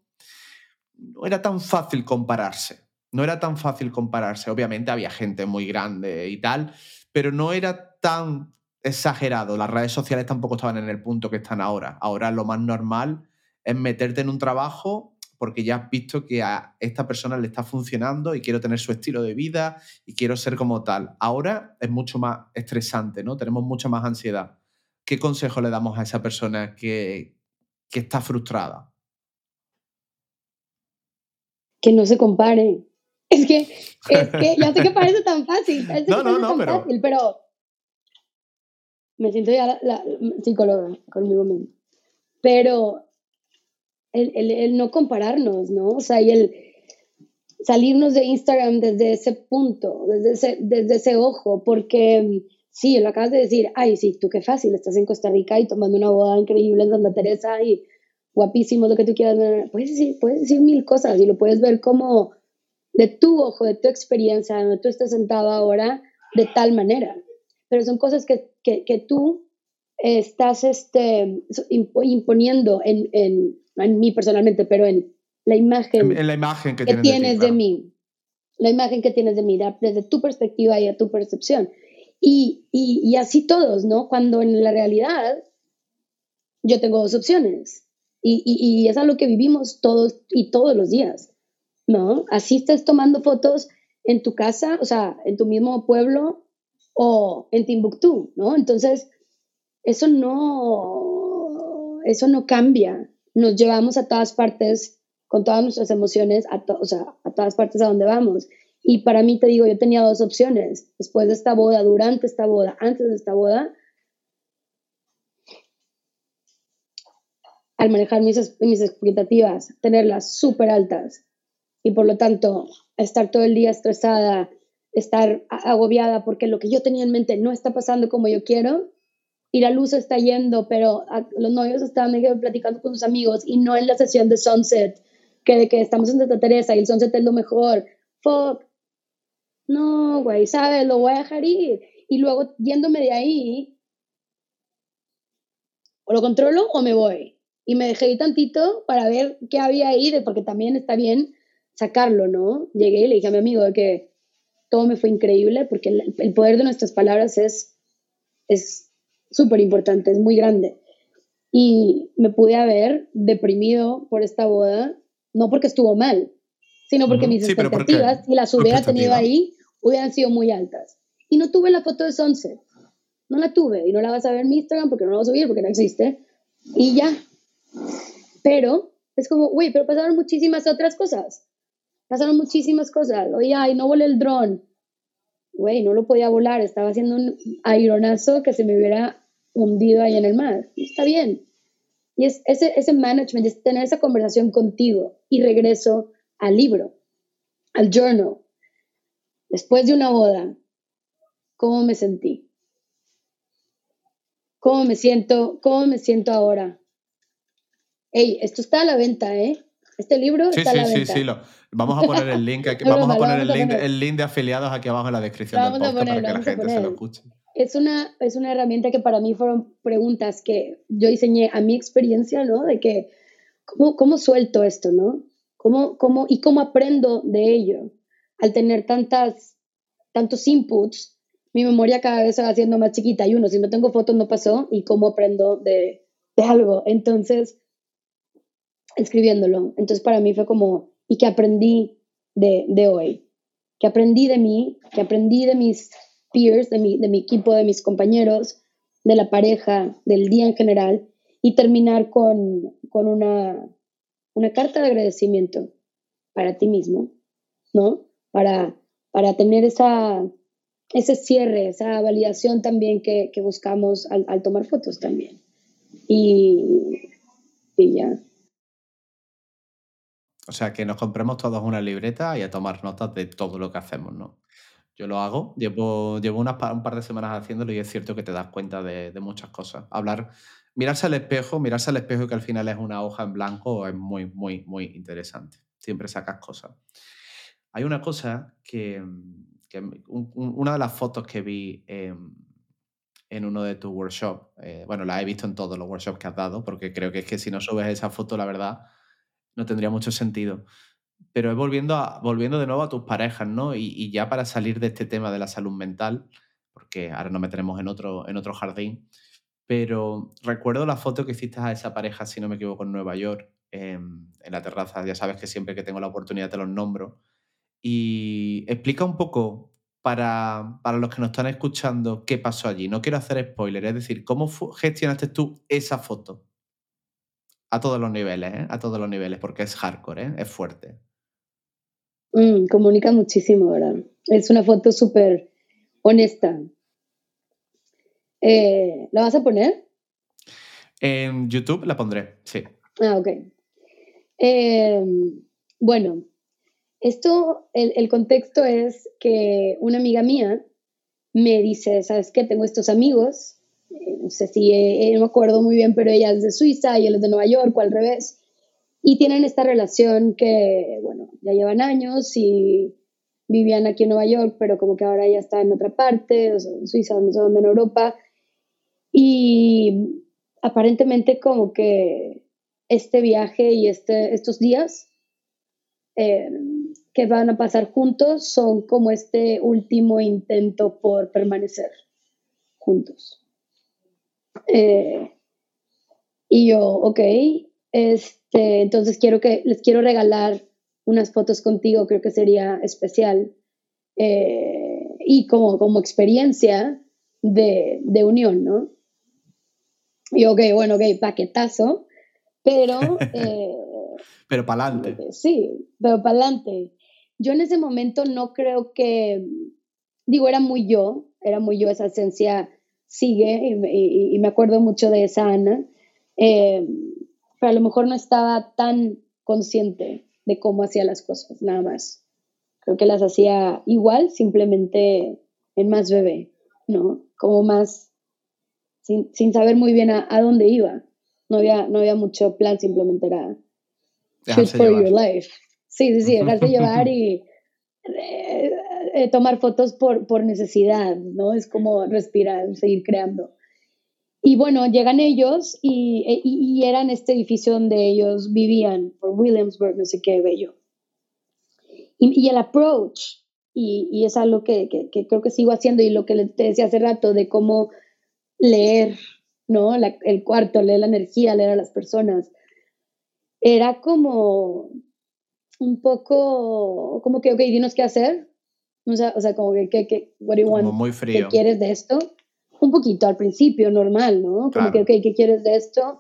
Speaker 1: no era tan fácil compararse. No era tan fácil compararse. Obviamente había gente muy grande y tal, pero no era tan exagerado. Las redes sociales tampoco estaban en el punto que están ahora. Ahora lo más normal es meterte en un trabajo porque ya has visto que a esta persona le está funcionando y quiero tener su estilo de vida y quiero ser como tal. Ahora es mucho más estresante, ¿no? Tenemos mucha más ansiedad. ¿Qué consejo le damos a esa persona que, que está frustrada?
Speaker 2: Que no se compare. Es que, es que ya sé que parece tan fácil.
Speaker 1: no, no, no, pero...
Speaker 2: pero me siento ya la, psicóloga conmigo mismo. Pero el, el, el, no compararnos, ¿no? O sea, y el salirnos de Instagram desde ese punto, desde ese, desde ese ojo, porque sí, lo acabas de decir, ay, sí, tú qué fácil, estás en Costa Rica y tomando una boda increíble en Santa Teresa y guapísimo, lo que tú quieras. Puedes decir, puedes decir mil cosas y lo puedes ver como de tu ojo, de tu experiencia, donde tú estás sentado ahora, de tal manera. Pero son cosas que, que, que tú estás este, imponiendo en, en, en, mí personalmente, pero en la imagen,
Speaker 1: en, la imagen que,
Speaker 2: tienes, de, mí, la imagen que tienes de mí, desde tu perspectiva y a tu percepción. Y, y, y, así todos, ¿no? Cuando en la realidad yo tengo dos opciones. Y, y, es algo que vivimos todos y todos los días, ¿no? Así estás tomando fotos en tu casa, o sea, en tu mismo pueblo o en Timbuktu, ¿no? Entonces, eso no, eso no cambia. Nos llevamos a todas partes con todas nuestras emociones, a, o sea, a todas partes a donde vamos. Y para mí, te digo, yo tenía dos opciones. Después de esta boda, durante esta boda, antes de esta boda, al manejar mis, mis expectativas, tenerlas súper altas y por lo tanto estar todo el día estresada, estar agobiada porque lo que yo tenía en mente no está pasando como yo quiero y la luz está yendo, pero los novios estaban platicando con sus amigos y no en la sesión de Sunset, que de que estamos en Santa Teresa y el Sunset es lo mejor. Fuck. No, güey, ¿sabes? Lo voy a dejar ir. Y luego yéndome de ahí, o lo controlo o me voy y me dejé ir tantito para ver qué había ahí, porque también está bien sacarlo, ¿no? Llegué y le dije a mi amigo de que todo me fue increíble, porque el, poder de nuestras palabras es es súper importante, es muy grande. Y me pude haber deprimido por esta boda, no porque estuvo mal, sino porque mis expectativas, si las hubiera tenido ahí, hubieran sido muy altas. Y no tuve la foto de Sunset. No la tuve y no la vas a ver en mi Instagram porque no la vas a subir porque no existe. Y ya, pero es como, güey, pero pasaron muchísimas otras cosas. Pasaron muchísimas cosas. Oye, ay, no volé el dron. Güey, no lo podía volar. Estaba haciendo un aeronazo que se me hubiera hundido ahí en el mar. Está bien. Y es ese, ese management, es tener esa conversación contigo. Y regreso al libro, al journal. Después de una boda, ¿cómo me sentí? ¿Cómo me siento? ¿Cómo me siento ahora? Hey, esto está a la venta, ¿eh? Este libro está a la venta. Sí, sí, sí.
Speaker 1: Vamos a poner el link, aquí, vamos a poner, el, link, el link de afiliados aquí abajo en la descripción del podcast para que la gente se lo escuche.
Speaker 2: Es una, es una herramienta que para mí fueron preguntas que yo diseñé a mi experiencia, ¿no? De que, ¿cómo, cómo suelto esto, no? ¿Cómo, cómo, ¿Y cómo aprendo de ello? Al tener tantas, tantos inputs, mi memoria cada vez se va haciendo más chiquita. Y uno, si no tengo fotos, no pasó. ¿Y cómo aprendo de, de algo? Entonces, escribiéndolo. Entonces para mí fue como, ¿y qué aprendí de, de hoy? ¿Qué aprendí de mí? ¿Qué aprendí de mis peers, de mi, de mi equipo, de mis compañeros, de la pareja, del día en general? Y terminar con, con una, una carta de agradecimiento para ti mismo, ¿no? Para, para tener esa, ese cierre, esa validación también que, que buscamos al, al, tomar fotos también. Y, y ya.
Speaker 1: O sea, que nos compremos todos una libreta y a tomar notas de todo lo que hacemos, ¿no? Yo lo hago, llevo, llevo unas, un par de semanas haciéndolo y es cierto que te das cuenta de, muchas cosas. Hablar, mirarse al espejo, mirarse al espejo que al final es una hoja en blanco es muy, muy, muy interesante. Siempre sacas cosas. Hay una cosa que, una de las fotos que vi en, en uno de tus workshops. Eh, bueno, la he visto en todos los workshops que has dado, porque creo que es que si no subes esa foto, la verdad, no tendría mucho sentido. Pero volviendo, a, volviendo de nuevo a tus parejas, ¿no? Y, ya para salir de este tema de la salud mental, porque ahora nos meteremos en otro, en otro jardín, pero recuerdo la foto que hiciste a esa pareja, si no me equivoco, en Nueva York, en, en la terraza. Ya sabes que siempre que tengo la oportunidad te los nombro. Y explica un poco para, para, los que nos están escuchando qué pasó allí. No quiero hacer spoiler, es decir, ¿cómo gestionaste tú esa foto? A todos los niveles, ¿eh? A todos los niveles, porque es hardcore, ¿eh? Es fuerte.
Speaker 2: Mm, comunica muchísimo, ¿verdad? Es una foto súper honesta. Eh, ¿La vas a poner?
Speaker 1: En YouTube la pondré, sí.
Speaker 2: Ah, ok. Eh, bueno, esto, el, contexto es que una amiga mía me dice, ¿sabes qué? Tengo estos amigos, eh, no sé si, eh, no me acuerdo muy bien, pero ella es de Suiza y él es de Nueva York o al revés, y tienen esta relación que, bueno, ya llevan años y vivían aquí en Nueva York, pero como que ahora ya está en otra parte, en Suiza, no sé dónde, en Europa, y aparentemente como que este viaje y este, estos días eh, que van a pasar juntos son como este último intento por permanecer juntos. Eh, y yo, ok, este, entonces quiero que les quiero regalar unas fotos contigo, creo que sería especial. Eh, y como, como experiencia de, de unión, ¿no? Y ok, bueno, ok, paquetazo, pero... Eh,
Speaker 1: pero para adelante.
Speaker 2: Sí, pero para adelante yo en ese momento no creo que, digo, era muy yo, era muy yo, esa esencia sigue y, me acuerdo mucho de esa Ana, eh, pero a lo mejor no estaba tan consciente de cómo hacía las cosas, nada más. Creo que las hacía igual, simplemente en más bebé, ¿no? Como más, sin, saber muy bien a, dónde iba. No había, no había mucho plan, simplemente era shoot for your life. Sí, sí, sí, dejarse llevar y eh, eh, tomar fotos por, por necesidad, ¿no? Es como respirar, seguir creando. Y bueno, llegan ellos y, e, y, eran este edificio donde ellos vivían, por Williamsburg, no sé qué bello. Y, y el approach, y, y, es algo que, que, que, creo que sigo haciendo y lo que te decía hace rato de cómo leer, ¿no? el cuarto, leer la energía, leer a las personas. Era como, un poco como que, ok, dinos qué hacer. O sea, o sea como que, que, what do you want?
Speaker 1: muy frío.
Speaker 2: ¿Qué quieres de esto? Un poquito al principio, normal, ¿no? Como que, ok, ¿qué quieres de esto?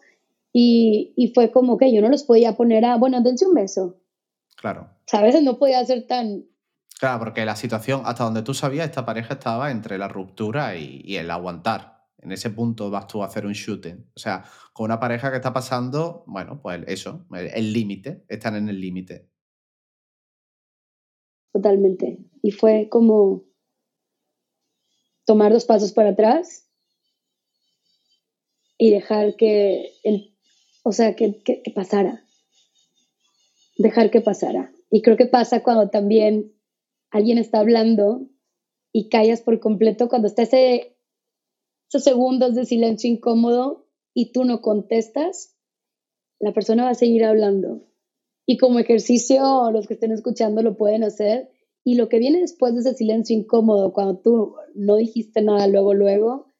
Speaker 2: Y, y, fue como que yo no los podía poner a, bueno, dense un beso.
Speaker 1: Claro.
Speaker 2: ¿Sabes? No podía ser tan...
Speaker 1: Claro, porque la situación, hasta donde tú sabías, esta pareja estaba entre la ruptura y, y el aguantar. En ese punto vas tú a hacer un shooting. O sea, con una pareja que está pasando, bueno, pues eso, el límite, están en el límite
Speaker 2: totalmente. Y fue como tomar dos pasos para atrás y dejar que, el, o sea, que, que, pasara. Dejar que pasara. Y creo que pasa cuando también alguien está hablando y callas por completo, cuando está ese, esos segundos de silencio incómodo y tú no contestas, la persona va a seguir hablando y como ejercicio, los que estén escuchando lo pueden hacer. Y lo que viene después de ese silencio incómodo, cuando tú no dijiste nada luego, luego,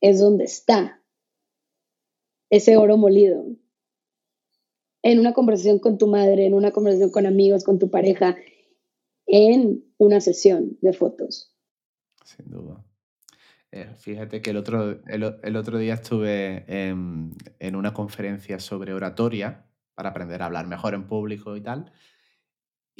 Speaker 2: es donde está ese oro molido. En una conversación con tu madre, en una conversación con amigos, con tu pareja, en una sesión de fotos.
Speaker 1: Sin duda. Eh, fíjate que el otro, el, otro día estuve en, en, una conferencia sobre oratoria para aprender a hablar mejor en público y tal.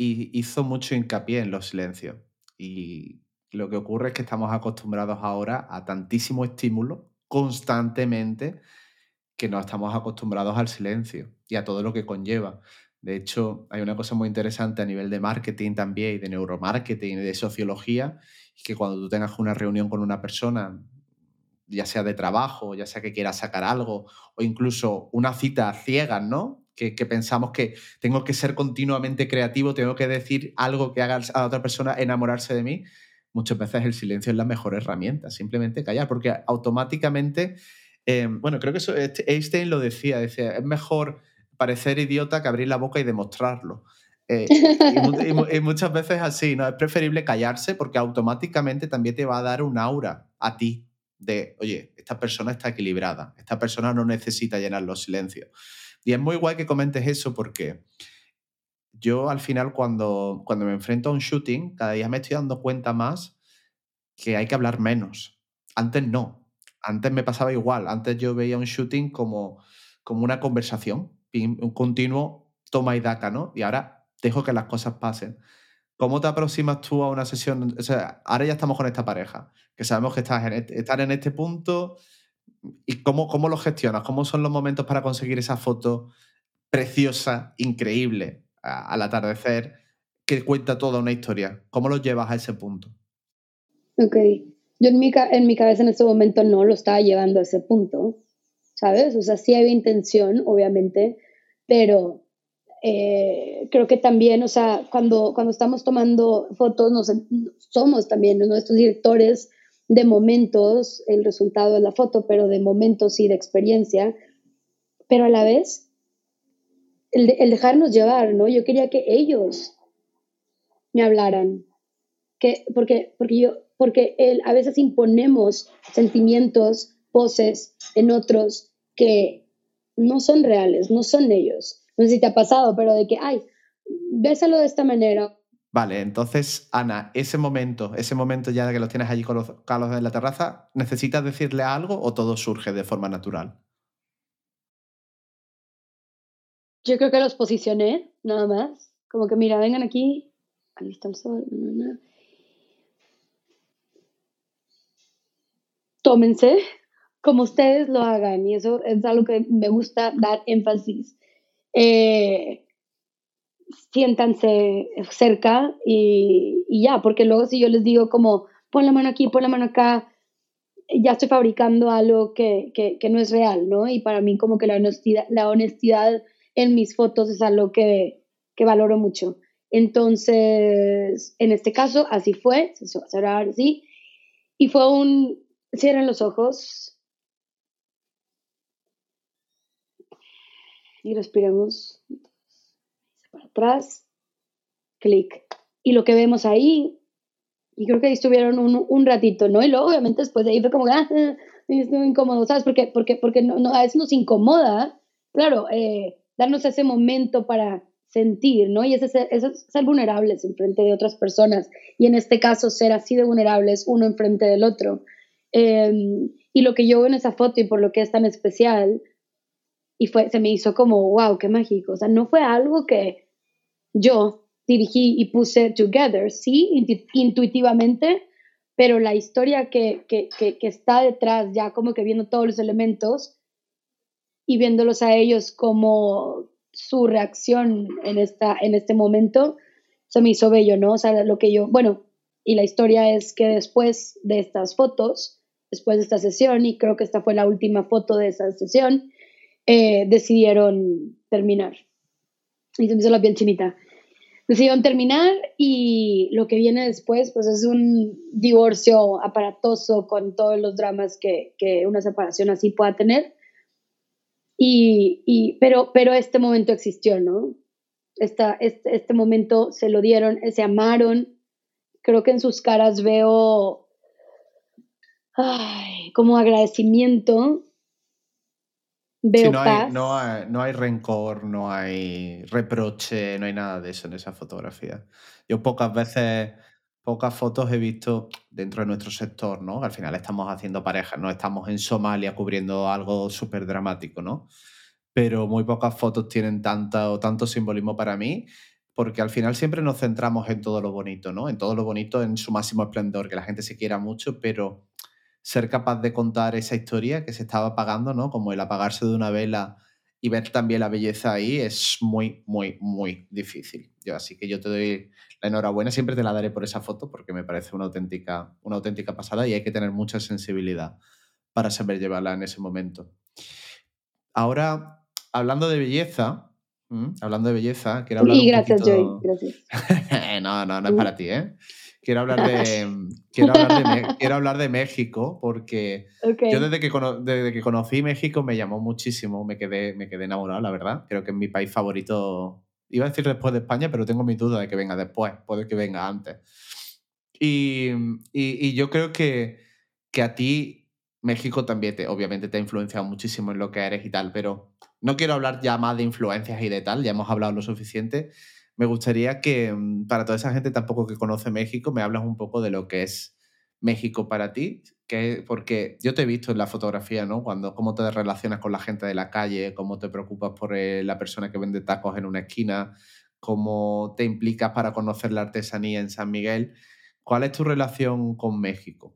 Speaker 1: Y hizo mucho hincapié en los silencios. Y lo que ocurre es que estamos acostumbrados ahora a tantísimo estímulo constantemente que no estamos acostumbrados al silencio y a todo lo que conlleva. De hecho, hay una cosa muy interesante a nivel de marketing también y de neuromarketing y de sociología, que cuando tú tengas una reunión con una persona, ya sea de trabajo, ya sea que quiera sacar algo, o incluso una cita ciega, ¿no? Que, pensamos que tengo que ser continuamente creativo, tengo que decir algo que haga a otra persona enamorarse de mí. muchas veces el silencio es la mejor herramienta, simplemente callar, porque automáticamente, eh, bueno, creo que eso este, Einstein lo decía, decía, es mejor parecer idiota que abrir la boca y demostrarlo. Eh, y, muchas veces así, ¿no? Es preferible callarse porque automáticamente también te va a dar un aura a ti de, oye, esta persona está equilibrada, esta persona no necesita llenar los silencios. Y es muy guay que comentes eso porque yo al final cuando, cuando me enfrento a un shooting, cada día me estoy dando cuenta más que hay que hablar menos. Antes no. Antes me pasaba igual. Antes yo veía un shooting como, como una conversación, un continuo toma y daca, ¿no? Y ahora dejo que las cosas pasen. ¿Cómo te aproximas tú a una sesión? O sea, ahora ya estamos con esta pareja, que sabemos que estás en este, están en este punto. ¿Y cómo, cómo lo gestionas? ¿Cómo son los momentos para conseguir esa foto preciosa, increíble? al atardecer, que cuenta toda una historia. ¿Cómo lo llevas a ese punto?
Speaker 2: Ok, yo en mi, en mi cabeza en ese momento no lo estaba llevando a ese punto, ¿sabes? O sea, sí había intención, obviamente, pero eh, creo que también, o sea, cuando, cuando estamos tomando fotos, nos, somos también nuestros directores de momentos, el resultado de la foto, pero de momentos y de experiencia, pero a la vez el, dejarnos llevar, ¿no? Yo quería que ellos me hablaran, que, porque, porque, yo, porque el, a veces imponemos sentimientos, poses en otros que no son reales, no son ellos. No sé si te ha pasado, pero de que, ay, bésalo de esta manera.
Speaker 1: Vale, entonces, Ana, ese momento, ese momento ya que los tienes allí calos en la terraza, ¿necesitas decirle algo o todo surge de forma natural?
Speaker 2: Yo creo que los posicioné, nada más. Como que, mira, vengan aquí. Ahí está el sol. Tómense como ustedes lo hagan. Y eso es algo que me gusta dar énfasis. Eh, siéntanse cerca y, ya, porque luego si yo les digo como, pon la mano aquí, pon la mano acá, ya estoy fabricando algo que, que, no es real, ¿no? Y para mí como que la honestidad, la honestidad en mis fotos es algo que, que valoro mucho. Entonces, en este caso, así fue, se cerrar así, y fue un, cierren los ojos y respiramos para atrás, clic. Y lo que vemos ahí, y creo que ahí estuvieron un, un ratito, ¿no? Y luego, obviamente, después de ahí fue como, ah, estoy incómodo, ¿sabes? Porque, porque, porque no, no, a veces nos incomoda, claro, eh, darnos ese momento para sentir, ¿no? Y es, ser, ser vulnerables en frente de otras personas. Y en este caso, ser así de vulnerables uno en frente del otro. Em, y lo que yo veo en esa foto y por lo que es tan especial, y fue, se me hizo como, wow, qué mágico. O sea, no fue algo que yo dirigí y puse together, sí, intuitivamente, pero la historia que, que, que, que está detrás, ya como que viendo todos los elementos, y viéndolos a ellos como su reacción en, esta, en este momento, se me hizo bello, ¿no? O sea, lo que yo, bueno, y la historia es que después de estas fotos, después de esta sesión, y creo que esta fue la última foto de esa sesión, eh, decidieron terminar. Y se me hizo la piel chinita. Decidieron terminar y lo que viene después, pues es un divorcio aparatoso con todos los dramas que, una separación así pueda tener y, pero, pero este momento existió, ¿no? Esta, este, este momento se lo dieron, se amaron. Creo que en sus caras veo ay, como agradecimiento.
Speaker 1: Veo no, Hay, no, hay, no hay rencor, no hay reproche, no hay nada de eso en esa fotografía. Yo pocas veces pocas fotos he visto dentro de nuestro sector, ¿no? Al final estamos haciendo parejas, no estamos en Somalia cubriendo algo súper dramático, ¿no? Pero muy pocas fotos tienen tanta, o tanto simbolismo para mí, porque al final siempre nos centramos en todo lo bonito, ¿no? En todo lo bonito, en su máximo esplendor, que la gente se quiera mucho, pero ser capaz de contar esa historia que se estaba apagando, ¿no? Como el apagarse de una vela y ver también la belleza ahí es muy, muy, muy difícil. Yo, así que yo te doy la enhorabuena, siempre te la daré por esa foto porque me parece una auténtica, una auténtica pasada y hay que tener mucha sensibilidad para saber llevarla en ese momento. Ahora, hablando de belleza, hablando de belleza, quiero hablar
Speaker 2: y gracias, Joy, gracias.
Speaker 1: no, no, no es para ti, ¿eh? Quiero hablar de, quiero hablar de, México porque yo desde que, desde que conocí México me llamó muchísimo, me quedé, me quedé enamorado, la verdad. Creo que es mi país favorito. Iba a decir después de España, pero tengo mi duda de que venga después, puede que venga antes. Y, y, yo creo que, que a ti México también, te, obviamente, te ha influenciado muchísimo en lo que eres y tal, pero no quiero hablar ya más de influencias y de tal, ya hemos hablado lo suficiente me gustaría que mm, para toda esa gente tampoco que conoce México, me hablas un poco de lo que es México para ti, que, porque yo te he visto en la fotografía, ¿no? Cuando, cómo te relacionas con la gente de la calle, cómo te preocupas por eh, la persona que vende tacos en una esquina, cómo te implicas para conocer la artesanía en San Miguel. ¿Cuál es tu relación con México?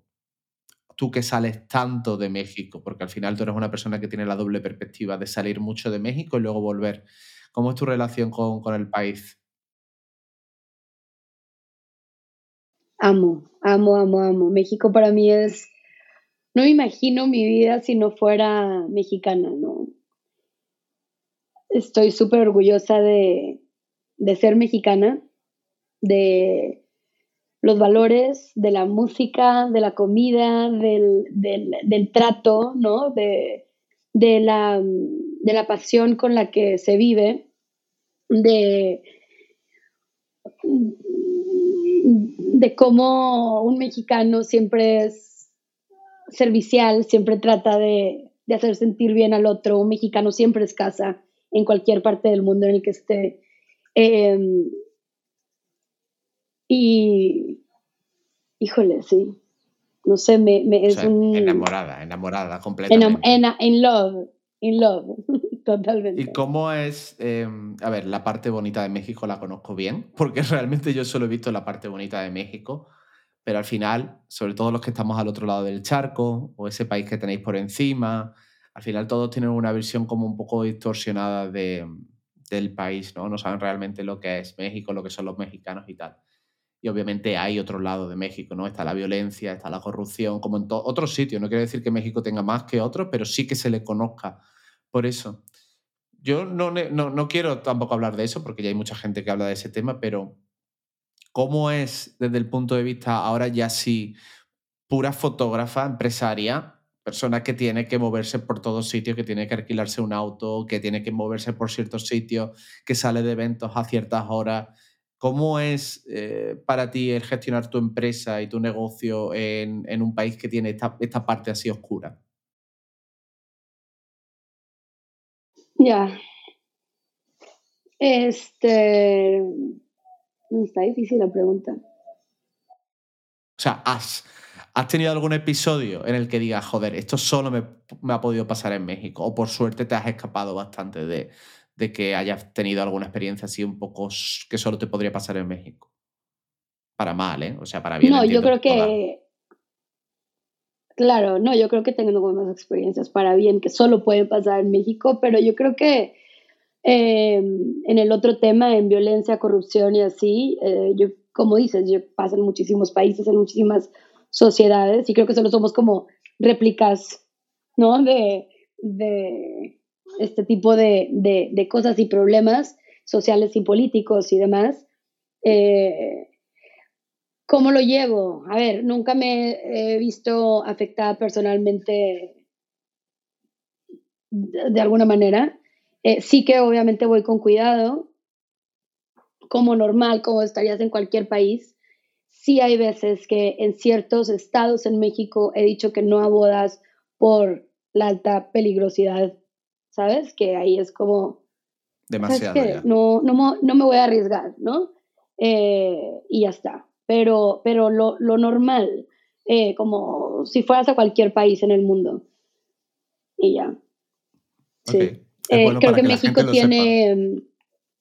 Speaker 1: Tú que sales tanto de México, porque al final tú eres una persona que tiene la doble perspectiva de salir mucho de México y luego volver. ¿Cómo es tu relación con, con el país?
Speaker 2: Amo, amo, amo, amo. México para mí es, no me imagino mi vida si no fuera mexicana, ¿no? Estoy súper orgullosa de, ser mexicana, de los valores, de la música, de la comida, del, trato, ¿no? De, de, la, de la pasión con la que se vive, de de cómo un mexicano siempre es servicial, siempre trata de, hacer sentir bien al otro, un mexicano siempre es casa en cualquier parte del mundo en el que esté. Em, y, híjole, sí. No sé, me, es un...
Speaker 1: Enamorada, enamorada completamente.
Speaker 2: En, love, in love. Totalmente.
Speaker 1: ¿Y cómo es, em, a ver, la parte bonita de México la conozco bien, porque realmente yo solo he visto la parte bonita de México, pero al final, sobre todo los que estamos al otro lado del charco o ese país que tenéis por encima, al final todos tienen una visión como un poco distorsionada de, del país, ¿no? No saben realmente lo que es México, lo que son los mexicanos y tal. Y obviamente hay otro lado de México, ¿no? Está la violencia, está la corrupción, como en otros sitios. No quiero decir que México tenga más que otros, pero sí que se le conozca por eso. Yo no, no, quiero tampoco hablar de eso porque ya hay mucha gente que habla de ese tema, pero ¿cómo es desde el punto de vista ahora ya sí pura fotógrafa, empresaria, persona que tiene que moverse por todos sitios, que tiene que alquilarse un auto, que tiene que moverse por ciertos sitios, que sale de eventos a ciertas horas? ¿Cómo es eh, para ti el gestionar tu empresa y tu negocio en, un país que tiene esta, esta parte así oscura?
Speaker 2: Ya. Este. Está difícil la pregunta.
Speaker 1: O sea, ¿has, ¿has tenido algún episodio en el que digas, joder, esto solo me, ha podido pasar en México? O por suerte te has escapado bastante de, de que hayas tenido alguna experiencia así un poco que solo te podría pasar en México. Para mal, ¿eh? O sea, para bien.
Speaker 2: No, yo creo que. Claro, no, yo creo que tengo buenas experiencias para bien que solo pueden pasar en México, pero yo creo que eh, en el otro tema, en violencia, corrupción y así, eh, yo, como dices, yo paso en muchísimos países, en muchísimas sociedades y creo que solo somos como réplicas, ¿no? De, de este tipo de, de, cosas y problemas sociales y políticos y demás. Eh, ¿Cómo lo llevo? A ver, nunca me he visto afectada personalmente de, alguna manera. Eh, sí que obviamente voy con cuidado, como normal, como estarías en cualquier país. Sí hay veces que en ciertos estados en México he dicho que no a bodas por la alta peligrosidad, ¿sabes? Que ahí es como...
Speaker 1: Demasiado.
Speaker 2: No, no, no, me voy a arriesgar, ¿no? Eh, y ya está pero, pero lo, lo normal, eh, como si fueras a cualquier país en el mundo. Y ya. Sí. Eh, creo que, México tiene... Mm,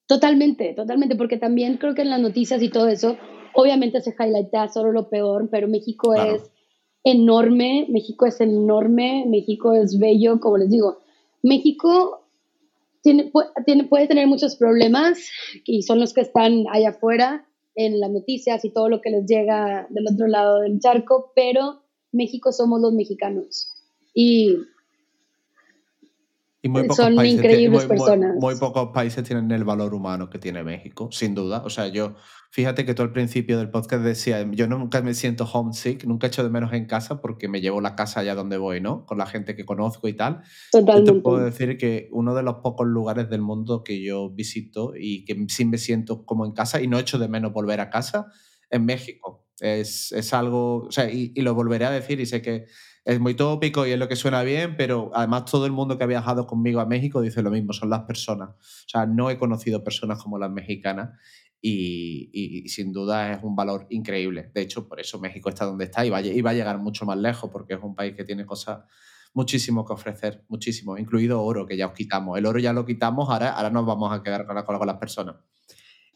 Speaker 2: totalmente, totalmente, porque también creo que en las noticias y todo eso, obviamente se highlighta solo lo peor, pero México es enorme, México es enorme, México es bello, como les digo. México tiene, tiene, puede tener muchos problemas y son los que están allá afuera, en las noticias y todo lo que les llega del otro lado del charco, pero México somos los mexicanos. Y, son increíbles personas.
Speaker 1: Muy, pocos países tienen el valor humano que tiene México, sin duda. O sea, yo, fíjate que tú al principio del podcast decía, yo nunca me siento homesick, nunca echo de menos en casa porque me llevo la casa allá donde voy, ¿no? Con la gente que conozco y tal. Totalmente. Yo te puedo decir que uno de los pocos lugares del mundo que yo visito y que sí me siento como en casa y no echo de menos volver a casa, en México. Es, es algo, o sea, y, y lo volveré a decir y sé que es muy tópico y es lo que suena bien, pero además todo el mundo que ha viajado conmigo a México dice lo mismo, son las personas. O sea, no he conocido personas como las mexicanas y, sin duda es un valor increíble. De hecho, por eso México está donde está y va, y va a llegar mucho más lejos porque es un país que tiene cosas muchísimo que ofrecer, muchísimo, incluido oro, que ya os quitamos. El oro ya lo quitamos, ahora, ahora nos vamos a quedar con, con las personas.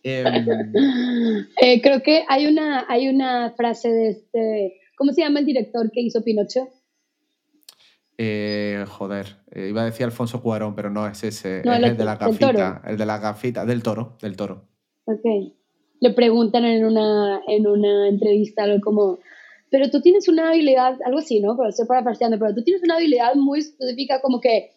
Speaker 2: Eh, creo que hay una, hay una frase de este, ¿cómo se llama el director que hizo Pinocho?
Speaker 1: Eh, joder, eh, iba a decir Alfonso Cuarón, pero no es ese, es el, de la gafita, el de la gafita, del toro, del toro.
Speaker 2: Ok. Le preguntan en una, en una entrevista algo como, pero tú tienes una habilidad, algo así, ¿no? Pero estoy parafraseando, pero tú tienes una habilidad muy específica como que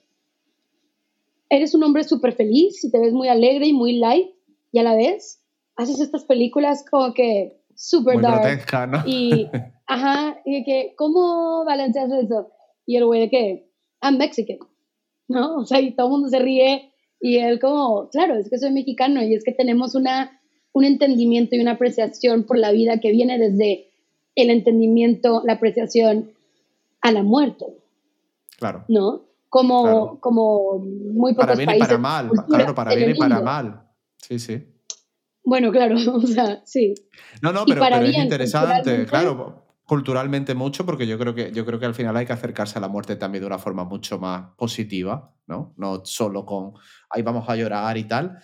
Speaker 2: eres un hombre súper feliz y te ves muy alegre y muy light y a la vez haces estas películas como que súper dark. ¿no? Y, ajá, y que, ¿cómo balanceas eso? Y el güey de que, I'm Mexican, ¿no? O sea, y todo el mundo se ríe y él como, claro, es que soy mexicano y es que tenemos una, un entendimiento y una apreciación por la vida que viene desde el entendimiento, la apreciación a la muerte.
Speaker 1: Claro.
Speaker 2: ¿No? Como, como muy pocos
Speaker 1: para bien
Speaker 2: países.
Speaker 1: Y para mal, claro, para bien y para mal. Sí, sí.
Speaker 2: Bueno, claro, o sea, sí.
Speaker 1: No, no, pero, pero es interesante, claro, culturalmente mucho, porque yo creo, que, yo creo que al final hay que acercarse a la muerte también de una forma mucho más positiva, ¿no? No solo con, ahí vamos a llorar y tal.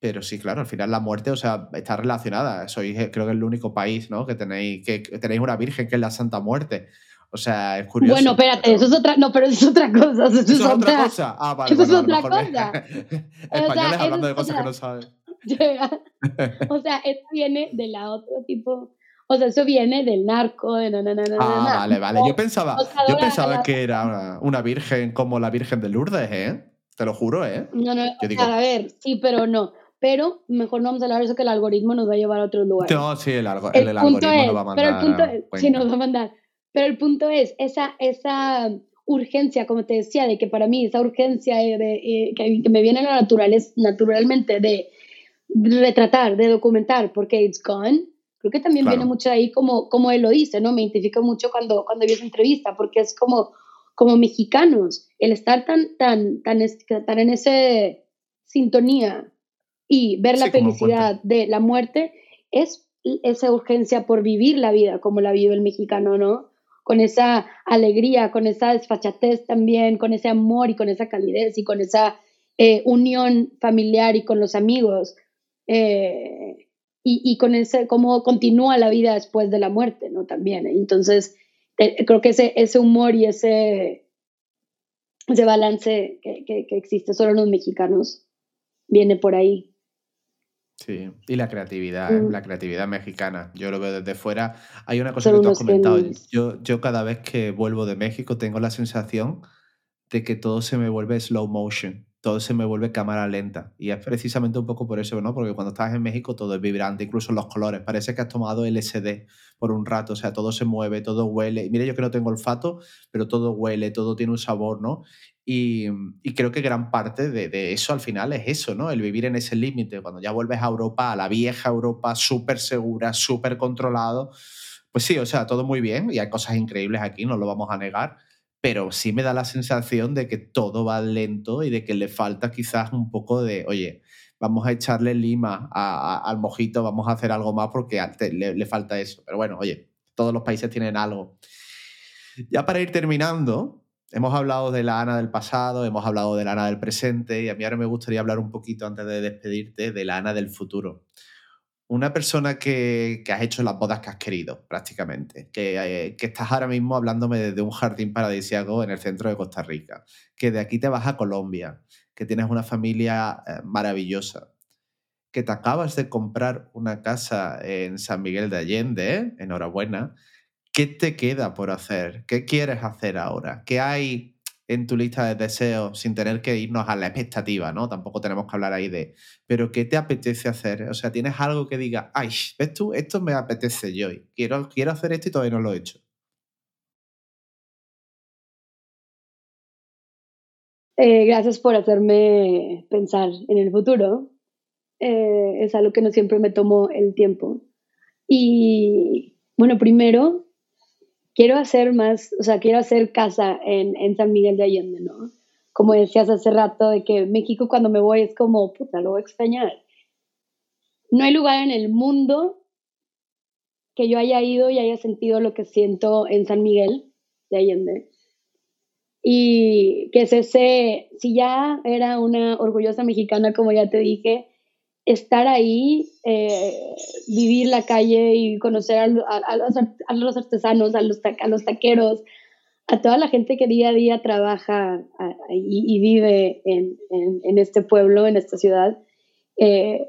Speaker 1: Pero sí, claro, al final la muerte, o sea, está relacionada. Sois, eh, creo que es el único país, ¿no? Que tenéis, que, tenéis una virgen que es la Santa Muerte. O sea, es curioso.
Speaker 2: Bueno, espérate, eso es otra, no, pero eso es otra cosa. Eso, es, otra cosa.
Speaker 1: Ah, vale.
Speaker 2: Eso es otra cosa.
Speaker 1: Españoles hablando de cosas que no saben.
Speaker 2: o sea, eso viene de la otro tipo o sea, eso viene del narco, de na, na, na,
Speaker 1: Ah, vale, vale. Yo pensaba, yo pensaba que era una, virgen como la Virgen de Lourdes, ¿eh? Te lo juro, ¿eh?
Speaker 2: No, no, a ver, sí, pero no. Pero mejor no vamos a hablar de eso que el algoritmo nos va a llevar a otro lugar.
Speaker 1: No, sí, el, algoritmo nos va a mandar.
Speaker 2: Pero el punto es, sí, nos va a mandar. Pero el punto es, esa, esa urgencia, como te decía, de que para mí esa urgencia de, eh, que, me viene a la naturaleza, naturalmente de retratar, de documentar, porque it's gone, Creo que también viene mucho ahí como, como él lo dice, ¿no? Me identifico mucho cuando, cuando vi esa entrevista, porque es como, como mexicanos, el estar tan, tan, tan, tan en esa sintonía y ver la felicidad de la muerte es esa urgencia por vivir la vida como la vive el mexicano, ¿no? Con esa alegría, con esa desfachatez también, con ese amor y con esa calidez y con esa eh, unión familiar y con los amigos. Eh, y, con ese, cómo continúa la vida después de la muerte, ¿no? También. Entonces, creo que ese, ese humor y ese, ese balance que, que, existe solo en los mexicanos viene por ahí.
Speaker 1: Sí, y la creatividad, ¿eh? mm. la creatividad mexicana. Yo lo veo desde fuera. Hay una cosa que tú has comentado. Yo, yo cada vez que vuelvo de México tengo la sensación de que todo se me vuelve slow motion todo se me vuelve cámara lenta. Y es precisamente un poco por eso, ¿no? Porque cuando estás en México todo es vibrante, incluso los colores. Parece que has tomado LSD por un rato, o sea, todo se mueve, todo huele. Mire, yo que no tengo olfato, pero todo huele, todo tiene un sabor, ¿no? Y, creo que gran parte de, eso al final es eso, ¿no? El vivir en ese límite. Cuando ya vuelves a Europa, a la vieja Europa, súper segura, súper controlado. Pues sí, o sea, todo muy bien y hay cosas increíbles aquí, no lo vamos a negar pero sí me da la sensación de que todo va lento y de que le falta quizás un poco de, oye, vamos a echarle lima al mojito, vamos a hacer algo más porque le, le, falta eso. Pero bueno, oye, todos los países tienen algo. Ya para ir terminando, hemos hablado de la Ana del pasado, hemos hablado de la Ana del presente y a mí ahora me gustaría hablar un poquito antes de despedirte de la Ana del futuro una persona que, has hecho las bodas que has querido, prácticamente, eh, que, estás ahora mismo hablándome de, un jardín paradisíaco en el centro de Costa Rica, que de aquí te vas a Colombia, que tienes una familia eh, maravillosa, que te acabas de comprar una casa en San Miguel de Allende, ¿eh? enhorabuena. ¿Qué te queda por hacer? ¿Qué quieres hacer ahora? ¿Qué hay en tu lista de deseos sin tener que irnos a la expectativa, ¿no? Tampoco tenemos que hablar ahí de, pero ¿qué te apetece hacer? O sea, ¿tienes algo que diga, ay, ves tú, esto me apetece yo, quiero, quiero hacer esto y todavía no lo he hecho?
Speaker 2: Eh, gracias por hacerme pensar en el futuro. Eh, es algo que no siempre me tomo el tiempo. Y bueno, primero, quiero hacer más, o sea, quiero hacer casa en, en San Miguel de Allende, ¿no? Como decías hace rato, de que México cuando me voy es como, puta, lo voy a extrañar. No hay lugar en el mundo que yo haya ido y haya sentido lo que siento en San Miguel de Allende. Y que es ese, si ya era una orgullosa mexicana, como ya te dije, estar ahí, eh, vivir la calle y conocer a, los, artesanos, a los, a los taqueros, a toda la gente que día a día trabaja y, vive en, este pueblo, en esta ciudad, eh,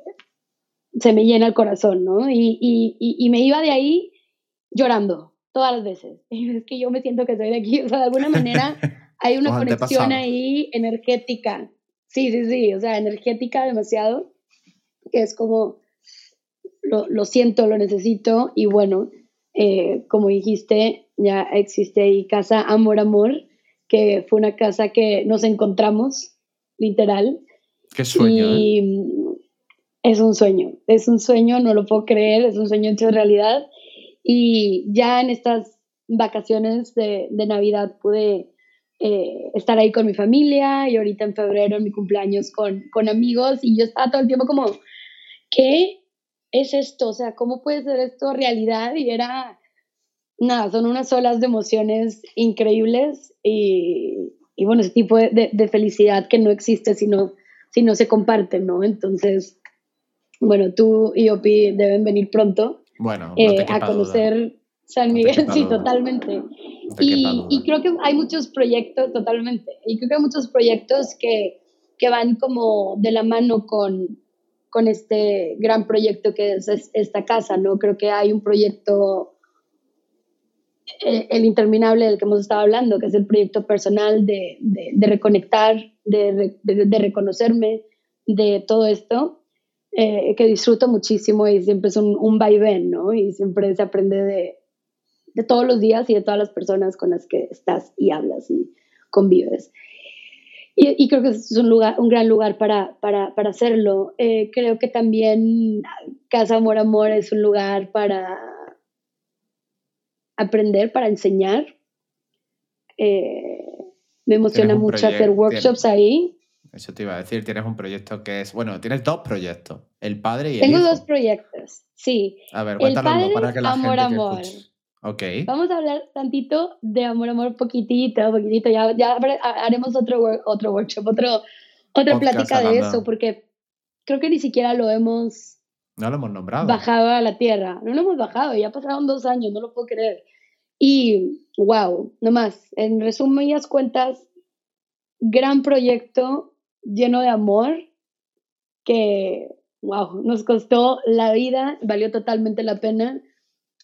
Speaker 2: se me llena el corazón, ¿no? Y, me iba de ahí llorando todas las veces. Es que yo me siento que soy de aquí, o sea, de alguna manera hay una conexión ahí energética. Sí, sí, sí, o sea, energética demasiado es como, lo, siento, lo necesito y bueno, eh, como dijiste, ya existe ahí Casa Amor Amor, que fue una casa que nos encontramos, literal.
Speaker 1: Qué sueño. Y
Speaker 2: ¿eh? es un sueño, es un sueño, no lo puedo creer, es un sueño hecho realidad. Y ya en estas vacaciones de, de Navidad pude eh, estar ahí con mi familia y ahorita en febrero, en mi cumpleaños, con, con amigos. Y yo estaba todo el tiempo como, ¿qué es esto? O sea, ¿cómo puede ser esto realidad? Y era, nada, son unas olas de emociones increíbles y, y bueno, ese tipo de, de, felicidad que no existe si no, si no se comparte, ¿no? Entonces, bueno, tú y Opi deben venir pronto
Speaker 1: bueno,
Speaker 2: eh, a conocer San Miguel, sí, totalmente. y, y, creo que hay muchos proyectos, totalmente, y creo que hay muchos proyectos que, que van como de la mano con, con este gran proyecto que es, esta casa, ¿no? Creo que hay un proyecto, eh, el interminable del que hemos estado hablando, que es el proyecto personal de, de, reconectar, de, de, reconocerme, de todo esto, eh, que disfruto muchísimo y siempre es un, un vaivén, ¿no? Y siempre se aprende de, de todos los días y de todas las personas con las que estás y hablas y convives. Y, creo que es un, lugar, un gran lugar para, para, para hacerlo. Eh, creo que también Casa Amor Amor es un lugar para aprender, para enseñar. Eh, me emociona mucho hacer workshops ahí.
Speaker 1: Eso te iba a decir, tienes un proyecto que es, bueno, tienes dos proyectos, el padre y el
Speaker 2: Tengo dos proyectos, sí.
Speaker 1: A ver, cuéntanos para que la amor, gente amor.
Speaker 2: Vamos a hablar tantito de amor, amor, poquitito, poquitito. Ya, ya haremos otro, otro workshop, otro, otra plática de eso, porque creo que ni siquiera lo hemos...
Speaker 1: No lo hemos nombrado.
Speaker 2: Bajado a la tierra. No lo hemos bajado, ya pasaron dos años, no lo puedo creer. Y, wow, nomás, en resumidas cuentas, gran proyecto lleno de amor que, wow, nos costó la vida, valió totalmente la pena